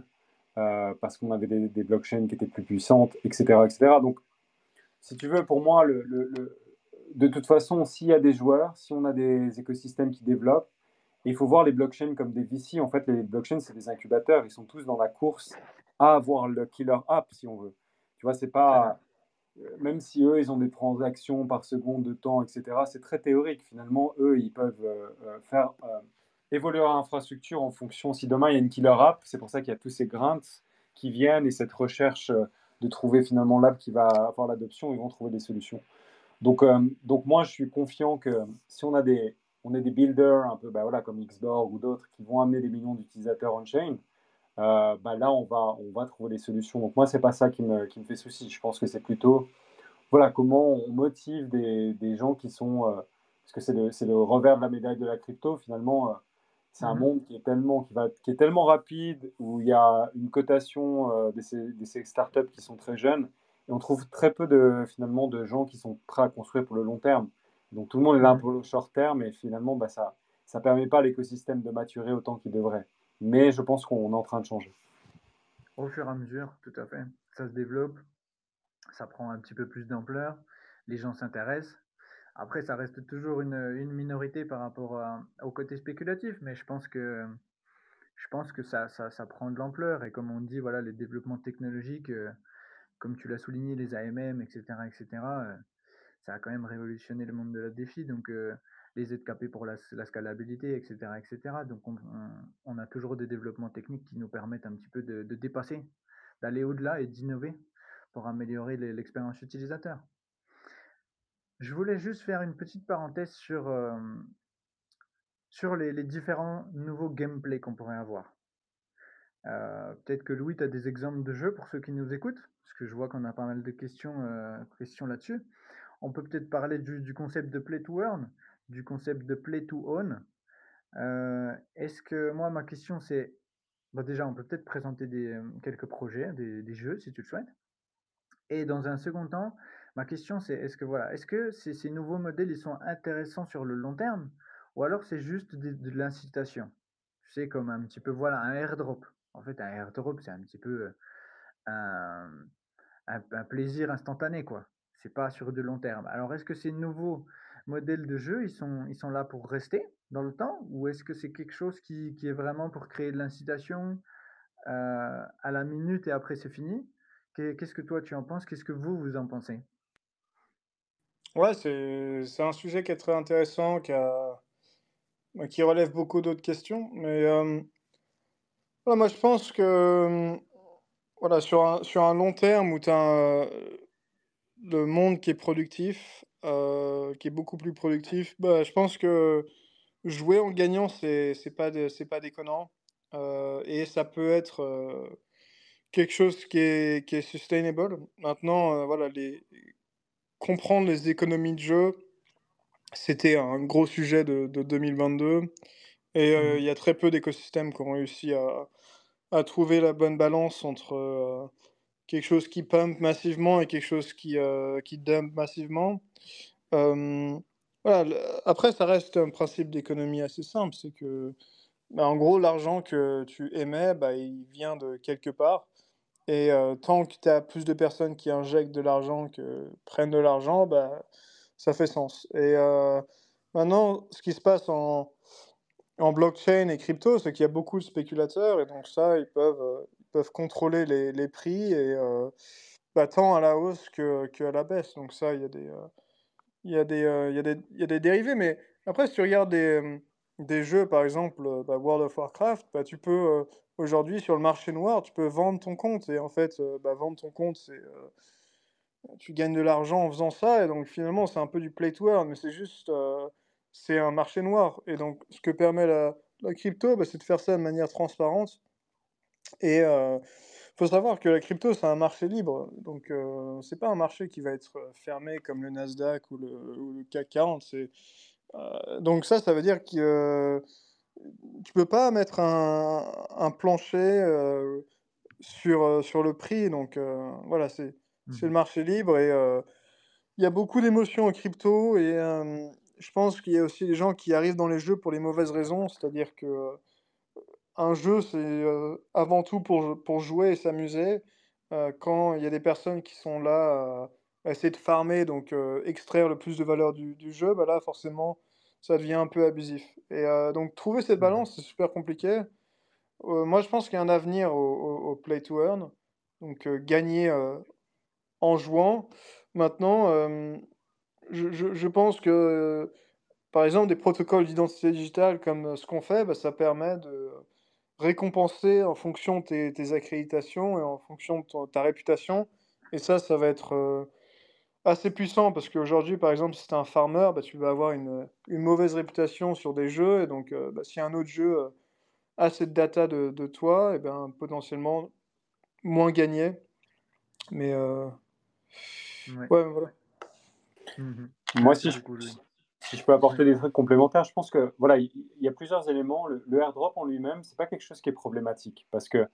parce qu'on avait des, blockchains qui étaient plus puissantes, etc. etc. Donc si tu veux, pour moi, le, le, de toute façon, s'il y a des joueurs, si on a des écosystèmes qui développent, il faut voir les blockchains comme des VC. En fait, les blockchains, c'est des incubateurs. Ils sont tous dans la course à avoir le killer app, si on veut. Tu vois, c'est pas. Euh, même si eux, ils ont des transactions par seconde de temps, etc., c'est très théorique. Finalement, eux, ils peuvent euh, euh, faire évoluer leur infrastructure en fonction. Si demain, il y a une killer app, c'est pour ça qu'il y a tous ces grunts qui viennent et cette recherche de trouver finalement l'app qui va avoir l'adoption, ils vont trouver des solutions. Donc, donc moi, je suis confiant que si on a des, on est des builders un peu bah voilà, comme Xborg ou d'autres qui vont amener des millions d'utilisateurs on-chain, euh, bah là, on va, on va trouver des solutions. Donc moi, c'est pas ça qui me, qui me fait souci. Je pense que c'est plutôt voilà, comment on motive des, des gens qui sont... Euh, parce que c'est le, le, revers de la médaille de la crypto, finalement. Euh, c'est un mmh monde qui est, tellement, qui, va, qui est tellement rapide, où il y a une cotation euh, de, ces, de, ces, startups qui sont très jeunes, et on trouve très peu de, finalement, de gens qui sont prêts à construire pour le long terme. Donc tout le monde est là pour le short terme, et finalement, bah, ça ne permet pas à l'écosystème de maturer autant qu'il devrait. Mais je pense qu'on est en train de changer. Au fur et à mesure, tout à fait. Ça se développe, ça prend un petit peu plus d'ampleur, les gens s'intéressent. Après, ça reste toujours une, une minorité par rapport au côté spéculatif, mais je pense que, je pense que ça, ça, ça prend de l'ampleur. Et comme on dit, voilà, les développements technologiques, euh, comme tu l'as souligné, les AMM, etc., etc., ça a quand même révolutionné le monde de la défi. Donc, euh, les ZKP pour la, la, scalabilité, etc., etc. Donc, on, a toujours des développements techniques qui nous permettent un petit peu de, de dépasser, d'aller au-delà et d'innover pour améliorer l'expérience utilisateur. Je voulais juste faire une petite parenthèse sur, euh, sur les, différents nouveaux gameplays qu'on pourrait avoir. Euh, peut-être que Louis, tu as des exemples de jeux pour ceux qui nous écoutent, parce que je vois qu'on a pas mal de questions, euh, questions là-dessus. On peut peut-être parler du, concept de play to earn, du concept de play to own. Est-ce que moi, ma question, c'est bah, déjà, on peut peut-être présenter des, quelques projets, des, jeux, si tu le souhaites. Et dans un second temps, Ma question, c'est est-ce que voilà, est-ce que ces, ces, nouveaux modèles ils sont intéressants sur le long terme ou alors c'est juste de, l'incitation? Tu sais, comme un petit peu voilà un airdrop. En fait, un airdrop, c'est un petit peu un, un, plaisir instantané, quoi. C'est pas sur de long terme. Alors, est-ce que ces nouveaux modèles de jeu, ils sont, ils sont là pour rester dans le temps ou est-ce que c'est quelque chose qui, qui, est vraiment pour créer de l'incitation euh, à la minute et après c'est fini? Qu'est-ce que toi tu en penses? Qu'est-ce que vous, vous en pensez? Ouais, c'est un sujet qui est très intéressant, qui a qui relève beaucoup d'autres questions, mais euh, voilà, moi je pense que voilà, sur un sur un long terme où tu as le monde qui est productif, euh, qui est beaucoup plus productif, bah, je pense que jouer en gagnant, c'est c'est pas c'est pas déconnant, euh, et ça peut être, quelque chose qui est qui est sustainable. Maintenant, voilà, les comprendre les économies de jeu, c'était un gros sujet de, 2022. Et euh, mmh. il y a très peu d'écosystèmes qui ont réussi à, à, trouver la bonne balance entre euh, quelque chose qui pump massivement et quelque chose qui, euh, qui dump massivement. voilà. Après, ça reste un principe d'économie assez simple. C'est que, bah, en gros, l'argent que tu émets, bah, il vient de quelque part. Et tant que tu as plus de personnes qui injectent de l'argent que prennent de l'argent, bah, ça fait sens. Et maintenant, ce qui se passe en, en blockchain et crypto, c'est qu'il y a beaucoup de spéculateurs, et donc ça, ils peuvent, peuvent contrôler les, les prix, et bah, tant à la hausse que, que, à la baisse. Donc ça, il y a des, il y a des, il y a des, il y a des dérivés. Mais après, si tu regardes des, des jeux, par exemple, bah, World of Warcraft, bah, tu peux aujourd'hui sur le marché noir, tu peux vendre ton compte. Et en fait, euh, bah, vendre ton compte, c'est. Euh, tu gagnes de l'argent en faisant ça. Et donc finalement, c'est un peu du play to earn, mais c'est juste. Euh, c'est un marché noir. Et donc, ce que permet la, la crypto, bah, c'est de faire ça de manière transparente. Et il faut savoir que la crypto, c'est un marché libre. Donc, c'est pas un marché qui va être fermé comme le Nasdaq ou le, ou le CAC 40. donc, ça, ça veut dire que tu peux pas mettre un, un plancher euh, sur, euh, sur le prix. Donc euh, voilà, c'est c'est le mmh marché libre et il y a beaucoup d'émotions en crypto et je pense qu'il y a aussi des gens qui arrivent dans les jeux pour les mauvaises raisons, c'est-à-dire que un jeu c'est avant tout pour, pour jouer et s'amuser. quand il y a des personnes qui sont là à essayer de farmer, donc extraire le plus de valeur du, du jeu, bah là forcément ça devient un peu abusif. Et euh, donc trouver cette balance, c'est super compliqué. Euh, moi, je pense qu'il y a un avenir au, play to earn, donc euh, gagner en jouant. Maintenant, je, je, pense que, par exemple, des protocoles d'identité digitale comme ce qu'on fait, bah, ça permet de récompenser en fonction de tes, tes accréditations et en fonction de ta réputation. Et ça, ça va être assez puissant parce qu'aujourd'hui, par exemple, si tu es un farmer, bah, tu vas avoir une, une, mauvaise réputation sur des jeux. Et donc, euh, bah, si un autre jeu euh, a cette data de, de toi, et ben, potentiellement moins gagné. Mais euh, ouais. voilà. Mmh Moi, si je, si je peux apporter des trucs complémentaires, je pense que voilà, il y, a plusieurs éléments. Le, airdrop en lui-même, c'est pas quelque chose qui est problématique parce que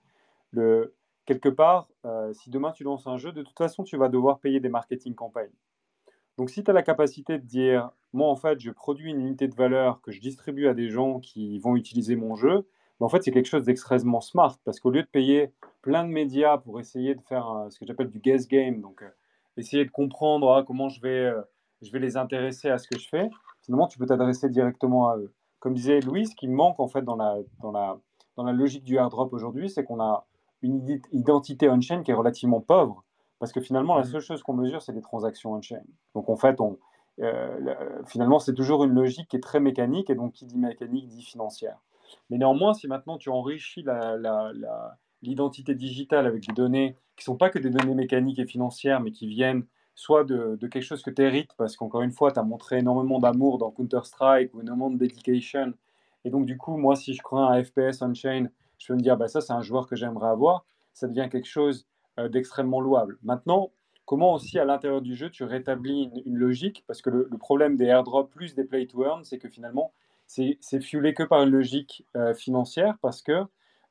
le, quelque part, euh, si demain tu lances un jeu, de toute façon, tu vas devoir payer des marketing campagnes. Donc, si tu as la capacité de dire, moi, en fait, je produis une unité de valeur que je distribue à des gens qui vont utiliser mon jeu, ben, en fait, c'est quelque chose d'extrêmement smart parce qu'au lieu de payer plein de médias pour essayer de faire euh, ce que j'appelle du guess game, donc essayer de comprendre ah, comment je vais je vais les intéresser à ce que je fais, finalement, tu peux t'adresser directement à eux. Comme disait Louis, ce qui manque en fait dans la, dans la, dans la logique du airdrop aujourd'hui, c'est qu'on a une identité on-chain qui est relativement pauvre, parce que finalement, la mmh. seule chose qu'on mesure, c'est les transactions on-chain. Donc en fait, on, euh, finalement, c'est toujours une logique qui est très mécanique, et donc qui dit mécanique dit financière. Mais néanmoins, si maintenant tu enrichis l'identité digitale avec des données qui ne sont pas que des données mécaniques et financières, mais qui viennent soit de, quelque chose que tu hérites, parce qu'encore une fois, tu as montré énormément d'amour dans Counter-Strike ou énormément de dedication. Et donc, du coup, moi, si je crée un FPS on-chain, je peux me dire, bah, ça, c'est un joueur que j'aimerais avoir. Ça devient quelque chose euh, d'extrêmement louable. Maintenant, comment aussi, à l'intérieur du jeu, tu rétablis une, logique? Parce que le, problème des airdrops plus des play-to-earn, c'est que finalement, c'est fuelé que par une logique euh, financière, parce que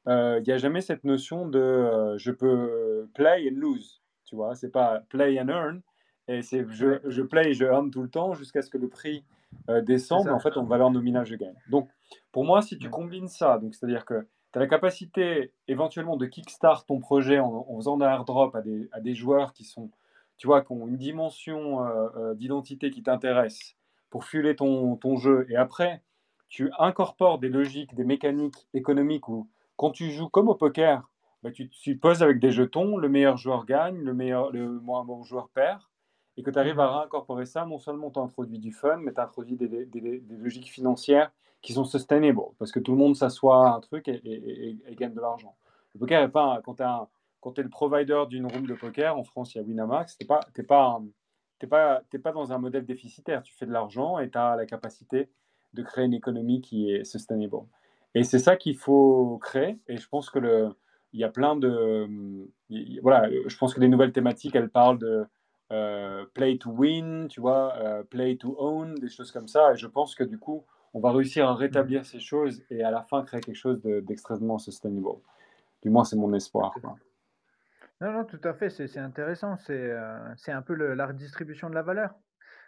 euh, il n'y a jamais cette notion de je peux play and lose. Tu vois, c'est pas play and earn, et c'est je, je play et je earn tout le temps jusqu'à ce que le prix euh, descende. En fait, en valeur nominale, je gagne. Donc, pour moi, si tu combines ça, donc c'est-à-dire que tu as la capacité éventuellement de kickstart ton projet en, faisant un airdrop à des, à des, joueurs qui sont, tu vois, qui ont une dimension euh, euh, d'identité qui t'intéresse pour fueler ton, ton, jeu. Et après, tu incorpores des logiques, des mécaniques économiques où quand tu joues comme au poker, bah, tu, tu poses avec des jetons, le meilleur joueur gagne, le, meilleur, le moins bon joueur perd et que tu arrives à réincorporer ça, non seulement tu as introduit du fun, mais tu as introduit des, logiques financières qui sont sustainable, parce que tout le monde s'assoit à un truc et, gagne de l'argent. Le poker quand tu es, le provider d'une room de poker, en France il y a Winamax, tu n'es pas dans un modèle déficitaire, tu fais de l'argent et tu as la capacité de créer une économie qui est sustainable. Et c'est ça qu'il faut créer, et je pense que le, il y a plein de... Voilà, je pense que les nouvelles thématiques, elles parlent de euh, play to win, tu vois, euh, play to own, des choses comme ça. Et je pense que du coup, on va réussir à rétablir ces choses et à la fin créer quelque chose d'extrêmement sustainable. Du moins, c'est mon espoir. Non, non, tout à fait, c'est intéressant. C'est euh, un peu la redistribution de la valeur.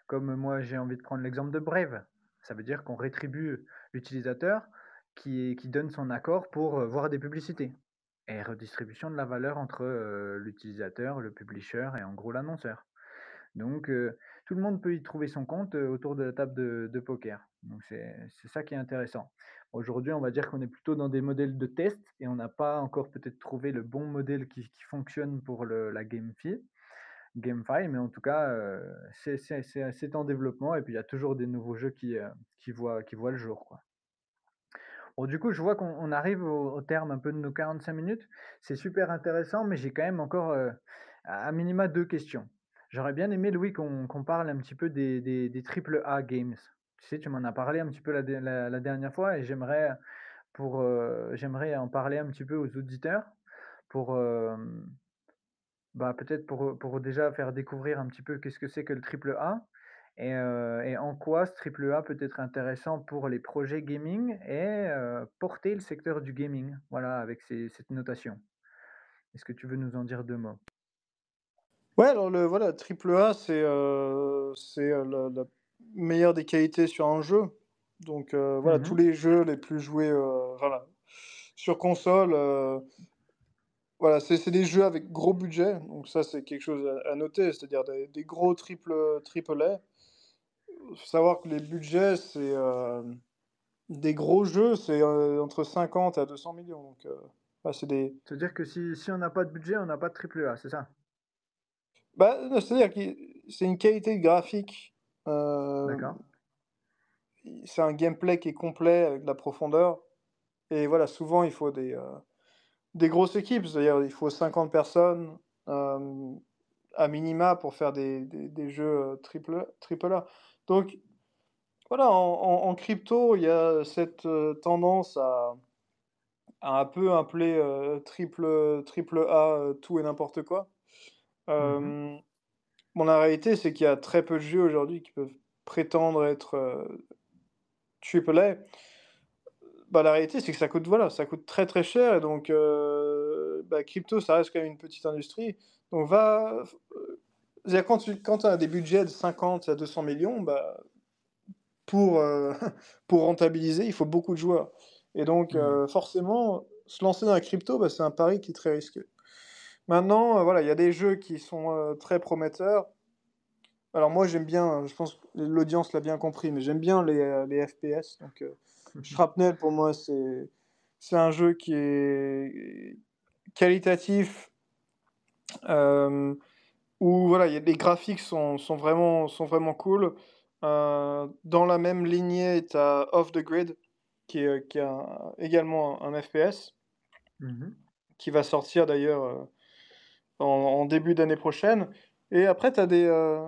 Comme moi, j'ai envie de prendre l'exemple de Brave. Ça veut dire qu'on rétribue l'utilisateur qui, qui donne son accord pour voir des publicités. Et redistribution de la valeur entre l'utilisateur, le publisher et en gros l'annonceur. Donc, tout le monde peut y trouver son compte autour de la table de, poker. C'est ça qui est intéressant. Aujourd'hui, on va dire qu'on est plutôt dans des modèles de test et on n'a pas encore peut-être trouvé le bon modèle qui, fonctionne pour le, la GameFi, GameFi, mais en tout cas, c'est en développement et puis il y a toujours des nouveaux jeux qui, voient, le jour. Bon, du coup, je vois qu'on arrive au, terme un peu de nos 45 minutes. C'est super intéressant, mais j'ai quand même encore à minima deux questions. J'aurais bien aimé, Louis, qu'on parle un petit peu des, des, triple A games. Tu sais, tu m'en as parlé un petit peu la, la, dernière fois et j'aimerais pour euh, j'aimerais en parler un petit peu aux auditeurs pour euh, bah, peut-être pour, pour déjà faire découvrir un petit peu qu'est-ce que c'est que le triple A et, euh, et, en quoi ce triple A peut être intéressant pour les projets gaming et porter le secteur du gaming, voilà, avec cette notation. Est-ce que tu veux nous en dire deux mots? Ouais, alors le voilà, triple A, c'est euh, c'est euh, la, meilleure des qualités sur un jeu. Donc euh, voilà, tous mmh les jeux les plus joués voilà, sur console, voilà, c'est des jeux avec gros budget. Donc ça, c'est quelque chose à, noter, c'est-à-dire des, gros triple, triple A. Il faut savoir que les budgets, c'est des gros jeux, c'est entre 50 à 200 millions. Donc, c'est des... C'est-à-dire que si, si on n'a pas de budget, on n'a pas de triple A, c'est ça? Bah, c'est-à-dire que c'est une qualité graphique. Euh, D'accord. c'est un gameplay qui est complet avec de la profondeur. Et voilà, souvent il faut des, euh, des grosses équipes, c'est-à-dire il faut 50 personnes euh, à minima pour faire des, des, jeux triple, triple A. Donc voilà, en, crypto, il y a cette tendance à, à, un peu appeler triple, triple A tout et n'importe quoi. Mmh la réalité, c'est qu'il y a très peu de jeux aujourd'hui qui peuvent prétendre être triple A, bah, la réalité, c'est que ça coûte, voilà, ça coûte très très cher. Et donc, bah, crypto, ça reste quand même une petite industrie. Donc, va. quand tu quand as des budgets de 50 à 200 millions, bah, pour, pour rentabiliser, il faut beaucoup de joueurs. Et donc, mmh. forcément, se lancer dans la crypto, bah, c'est un pari qui est très risqué. Maintenant, voilà, il y a des jeux qui sont très prometteurs. Alors moi j'aime bien, je pense que l'audience l'a bien compris, mais j'aime bien les, les FPS. Donc euh, Shrapnel pour moi c'est c'est un jeu qui est qualitatif, euh, où voilà, y a, les graphiques sont, sont, vraiment, sont vraiment cool. Euh, dans la même lignée, tu as Off the Grid, qui est, qui également un, FPS, mmh qui va sortir d'ailleurs en, en, début d'année prochaine. Et après, tu as, des, euh,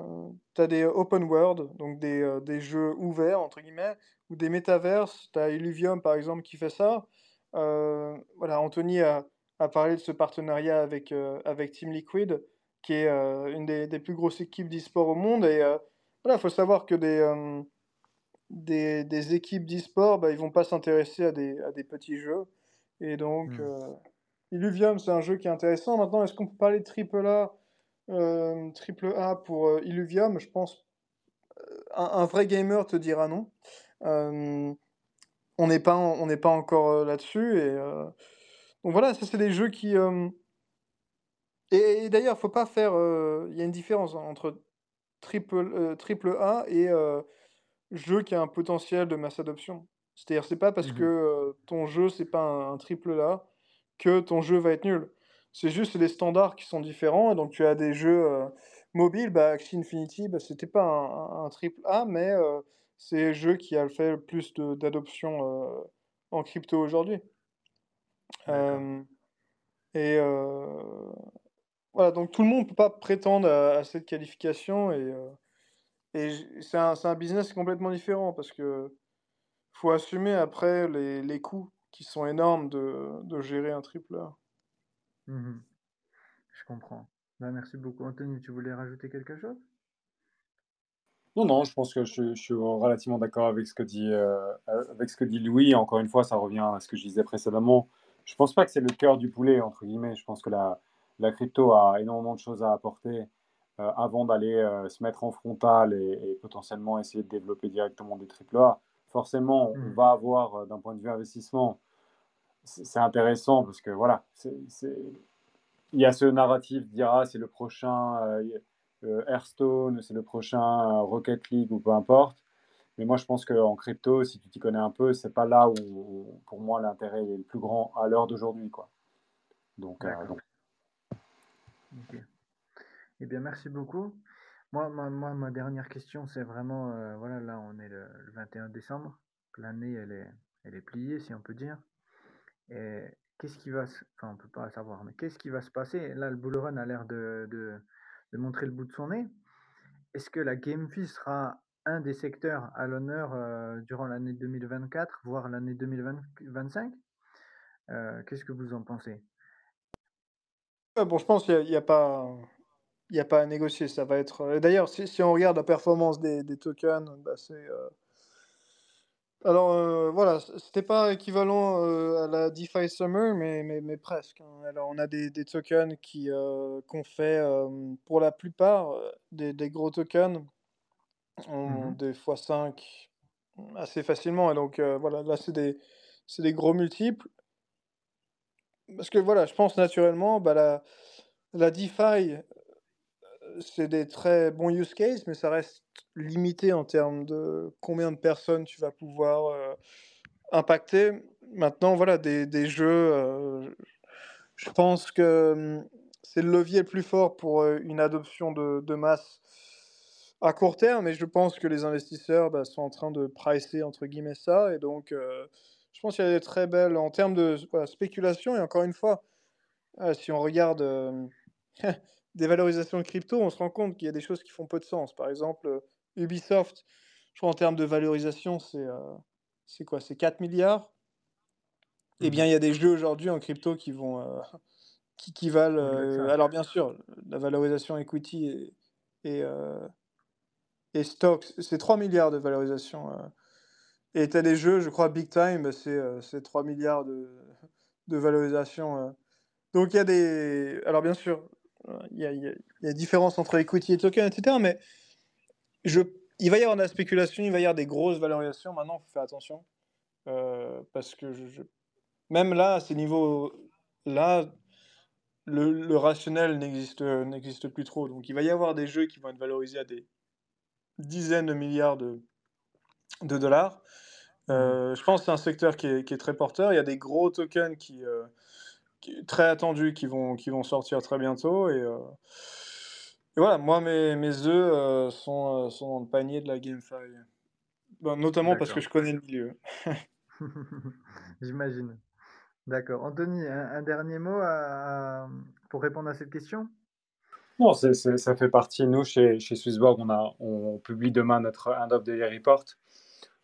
des open world, donc des, euh, des, jeux ouverts, entre guillemets, ou des métaverses. Tu as Illuvium, par exemple, qui fait ça. Euh, voilà, Anthony a, a, parlé de ce partenariat avec, avec Team Liquid, qui est une des, des, plus grosses équipes d'e-sport au monde. Et voilà, il faut savoir que des, des, des, équipes d'e-sport, bah, ils vont pas s'intéresser à des, à des petits jeux. Et donc, mmh. Illuvium, c'est un jeu qui est intéressant. Maintenant, est-ce qu'on peut parler de AAA euh, triple A pour euh, Illuvium, je pense euh, un, vrai gamer te dira non. on n'est pas, on n'est pas encore là-dessus et donc voilà, ça c'est des jeux qui et, d'ailleurs, faut pas faire. Il y a une différence entre triple, triple A et jeu qui a un potentiel de masse adoption. C'est-à-dire, c'est pas parce mmh que ton jeu c'est pas un, un, triple A que ton jeu va être nul. C'est juste les standards qui sont différents. Et donc, tu as des jeux euh, mobiles. Bah, Axie Infinity, bah, c'était pas un, triple A, mais euh, c'est le jeu qui a fait le plus d'adoption euh, en crypto aujourd'hui. et voilà, donc tout le monde ne peut pas prétendre à, cette qualification. Et, et c'est un, un, business complètement différent parce que faut assumer après les, les coûts qui sont énormes de, de gérer un triple A. Mmh je comprends. Bah, merci beaucoup. Anthony, tu voulais rajouter quelque chose? Non, non, je pense que je, suis relativement d'accord avec ce que dit, euh, avec ce que dit Louis. Encore une fois, ça revient à ce que je disais précédemment. Je pense pas que c'est le cœur du poulet, entre guillemets. Je pense que la, la crypto a énormément de choses à apporter euh, avant d'aller euh, se mettre en frontal et, potentiellement essayer de développer directement des AAA. Forcément, on mmh. va avoir, d'un point de vue investissement, c'est intéressant parce que voilà, il y a ce narratif de dire ah, c'est le prochain euh, euh, Hearthstone, c'est le prochain euh, Rocket League ou peu importe. Mais moi, je pense qu'en crypto, si tu t'y connais un peu, c'est pas là où, pour moi, l'intérêt est le plus grand à l'heure d'aujourd'hui. Quoi. Donc, Eh bien, merci beaucoup. Moi, ma, moi, ma dernière question, c'est vraiment, voilà, là, on est le, le 21 décembre. L'année, elle est, elle est pliée, si on peut dire. Et qu'est-ce qui va se... Enfin, on peut pas savoir, mais qu'est-ce qui va se passer? Là, le bull run a l'air de, de, montrer le bout de son nez. Est-ce que la game fee sera un des secteurs à l'honneur euh, durant l'année 2024, voire l'année 2025? Euh, qu'est-ce que vous en pensez? bon, je pense qu'il n'y a, pas, il a pas à négocier. Ça va être. D'ailleurs, si, on regarde la performance des, des tokens, bah, c'est euh, alors euh, voilà, c'était pas équivalent euh, à la DeFi Summer, mais, mais, mais presque. Hein. Alors on a des, des tokens qui euh, qu'on fait pour la plupart des, des gros tokens ont mmh des x5 assez facilement. Et donc voilà, là c'est des, c'est des gros multiples. Parce que voilà, je pense naturellement, bah, la, la DeFi, c'est des très bons use cases, mais ça reste limité en termes de combien de personnes tu vas pouvoir euh, impacter. Maintenant, voilà, des, des jeux, euh, je pense que hum, c'est le levier le plus fort pour euh, une adoption de, de, masse à court terme, et je pense que les investisseurs bah, sont en train de pricer entre guillemets ça, et donc je pense qu'il y a des très belles en termes de spéculation, et encore une fois, si on regarde des valorisations de crypto, on se rend compte qu'il y a des choses qui font peu de sens. Par exemple, euh, Ubisoft, je crois en termes de valorisation, c'est euh, c'est quoi? C'est 4 milliards? Eh bien, mmh il y a des jeux aujourd'hui en crypto qui vont euh, qui, qui, valent. alors, bien sûr, la valorisation equity est, et stocks. C'est 3 milliards de valorisation. Et tu as des jeux, je crois, Big Time, bah, c'est 3 milliards de, de valorisation. Donc il y a des. Alors bien sûr, il y a, différence entre equity et token, etc. Mais je, il va y avoir de la spéculation, il va y avoir des grosses valorisations. Maintenant, il faut faire attention. parce que même là, à ces niveaux-là, le, rationnel n'existe plus trop. Donc il va y avoir des jeux qui vont être valorisés à des dizaines de milliards de, de dollars. Euh, je pense que c'est un secteur qui est, très porteur. Il y a des gros tokens qui, euh, très attendus qui vont, qui vont sortir très bientôt. Et, euh, voilà, moi, mes, mes œufs sont, sont dans le panier de la GameFi. Ben, notamment parce que je connais le milieu. J'imagine. D'accord. Anthony, un, dernier mot pour répondre à cette question? Non, ça fait partie. Nous, chez, chez Swissborg, on, a, on publie demain notre End of Daily Report.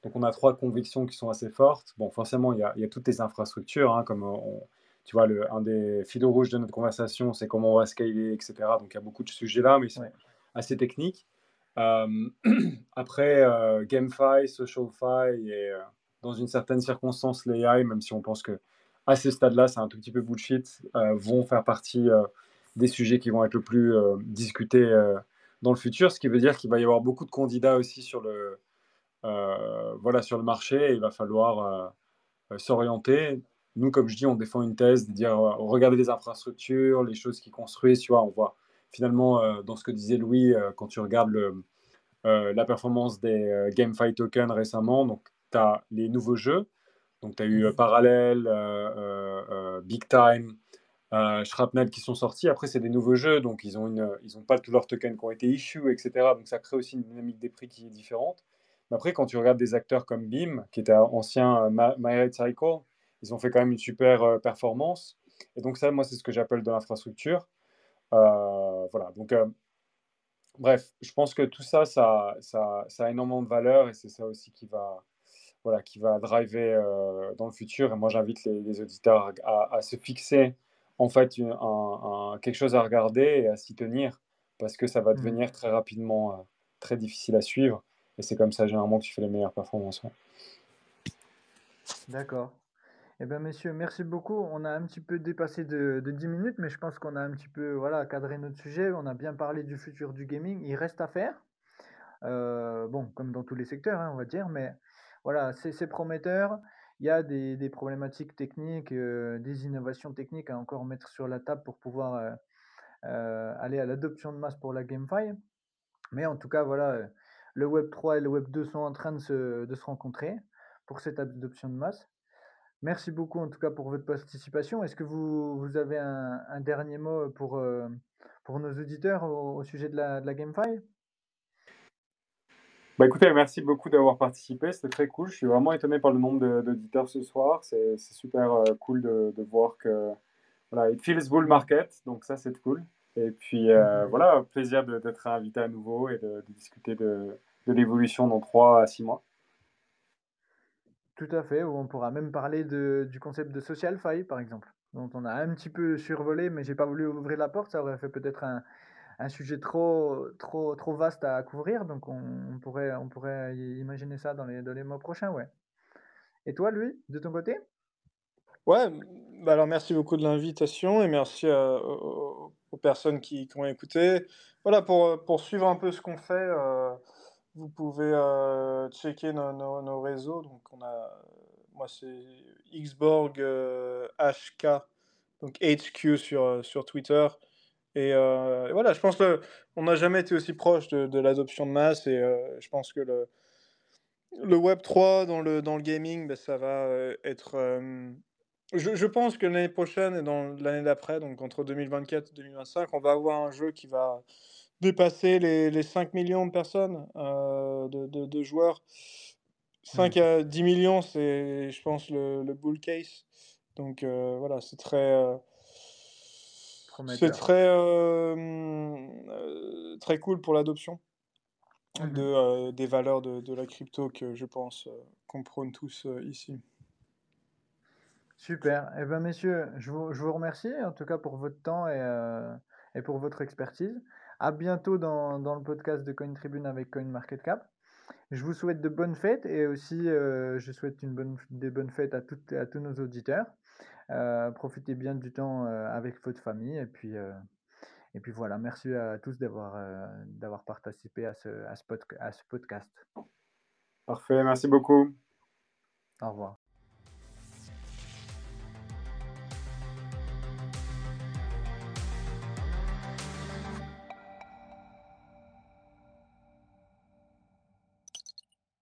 Donc, on a trois convictions qui sont assez fortes. Bon, forcément, il y a, il y a toutes les infrastructures, hein, comme tu vois, le, un des fils rouges de notre conversation, c'est comment on va scaler, etc. Donc, il y a beaucoup de sujets là, mais ils sont assez techniques. Euh, après, euh, GameFi, SocialFi et euh, dans une certaine circonstance, l'AI, même si on pense que à ce stade-là, c'est un tout petit peu bullshit, euh, vont faire partie des sujets qui vont être le plus discutés dans le futur, ce qui veut dire qu'il va y avoir beaucoup de candidats aussi sur le, voilà, sur le marché et il va falloir s'orienter. Nous, comme je dis, on défend une thèse de dire regardez les infrastructures, les choses qui construisent, tu vois, on voit finalement dans ce que disait Louis, quand tu regardes la performance des GameFi tokens récemment, donc tu as les nouveaux jeux, donc, tu as eu euh, Parallel, euh, euh, Big Time, Shrapnel qui sont sortis. Après, c'est des nouveaux jeux, donc ils n'ont pas tous leurs tokens qui ont été issued, etc. Donc, ça crée aussi une dynamique des prix qui est différente. Mais après, quand tu regardes des acteurs comme BIM, qui était ancien My Cycle, ils ont fait quand même une super performance. Et donc, ça, moi, c'est ce que j'appelle de l'infrastructure. voilà. Donc, bref, je pense que tout ça ça, ça, ça, a énormément de valeur et c'est ça aussi qui va, voilà, qui va driver euh, dans le futur. Et moi, j'invite les, auditeurs à, se fixer en fait un, quelque chose à regarder et à s'y tenir parce que ça va mmh. devenir très rapidement euh, très difficile à suivre. Et c'est comme ça généralement que tu fais les meilleures performances. D'accord. Eh bien, messieurs, merci beaucoup. On a un petit peu dépassé de, de 10 minutes, mais je pense qu'on a un petit peu voilà, cadré notre sujet. On a bien parlé du futur du gaming. Il reste à faire. Euh, bon, comme dans tous les secteurs, hein, on va dire, mais voilà, c'est prometteur. Il y a des, problématiques techniques, euh, des innovations techniques à encore mettre sur la table pour pouvoir euh, aller à l'adoption de masse pour la GameFi. Mais en tout cas, voilà, le Web 3 et le Web 2 sont en train de se, de se rencontrer pour cette adoption de masse. Merci beaucoup en tout cas pour votre participation. Est-ce que vous, vous avez un, dernier mot pour, pour nos auditeurs au, sujet de la, de la GameFi bah écoutez, merci beaucoup d'avoir participé, c'était très cool. Je suis vraiment étonné par le nombre d'auditeurs ce soir. C'est super euh, cool de, de, voir que voilà, it feels bull market, donc ça c'est cool. Et puis euh, mhm. voilà, plaisir d'être invité à nouveau et de, discuter de, de l'évolution dans 3 à 6 mois. Tout à fait, on pourra même parler de, du concept de social fi par exemple, dont on a un petit peu survolé, mais j'ai pas voulu ouvrir la porte, ça aurait fait peut-être un, un sujet trop, trop, trop vaste à couvrir, donc on, pourrait, on pourrait imaginer ça dans les, dans les mois prochains, ouais. Et toi, lui, de ton côté? Ouais, bah alors merci beaucoup de l'invitation et merci euh, aux, personnes qui, ont écouté. Voilà, pour, pour suivre un peu ce qu'on fait, euh, vous pouvez euh, checker nos, réseaux. Donc, on a, moi, c'est Xborg HK, donc HQ sur, sur Twitter. Euh, et, voilà, je pense qu'on n'a jamais été aussi proche de, l'adoption de masse et euh, je pense que le, le Web 3 dans le, dans le gaming, ben, ça va euh, être. je, je, pense que l'année prochaine et dans l'année d'après, donc entre 2024 et 2025, on va avoir un jeu qui va dépasser les, les 5 millions de personnes, de, de, joueurs. 5 mmh. à 10 millions, c'est, je pense, le, le bull case. Donc voilà, c'est très c'est très, euh, très cool pour l'adoption mmh de, euh, des valeurs de, de, la crypto que je pense euh, qu'on prône tous ici. Super. Eh bien, messieurs, je vous, je vous, remercie en tout cas pour votre temps et, et pour votre expertise. À bientôt dans, dans le podcast de Coin Tribune avec CoinMarketCap. Je vous souhaite de bonnes fêtes et aussi je souhaite une bonne, des bonnes fêtes à, toutes, à tous nos auditeurs. profitez bien du temps avec votre famille et puis, et puis voilà, merci à tous d'avoir d'avoir participé à ce, à, ce à ce podcast. Parfait, merci beaucoup. Au revoir.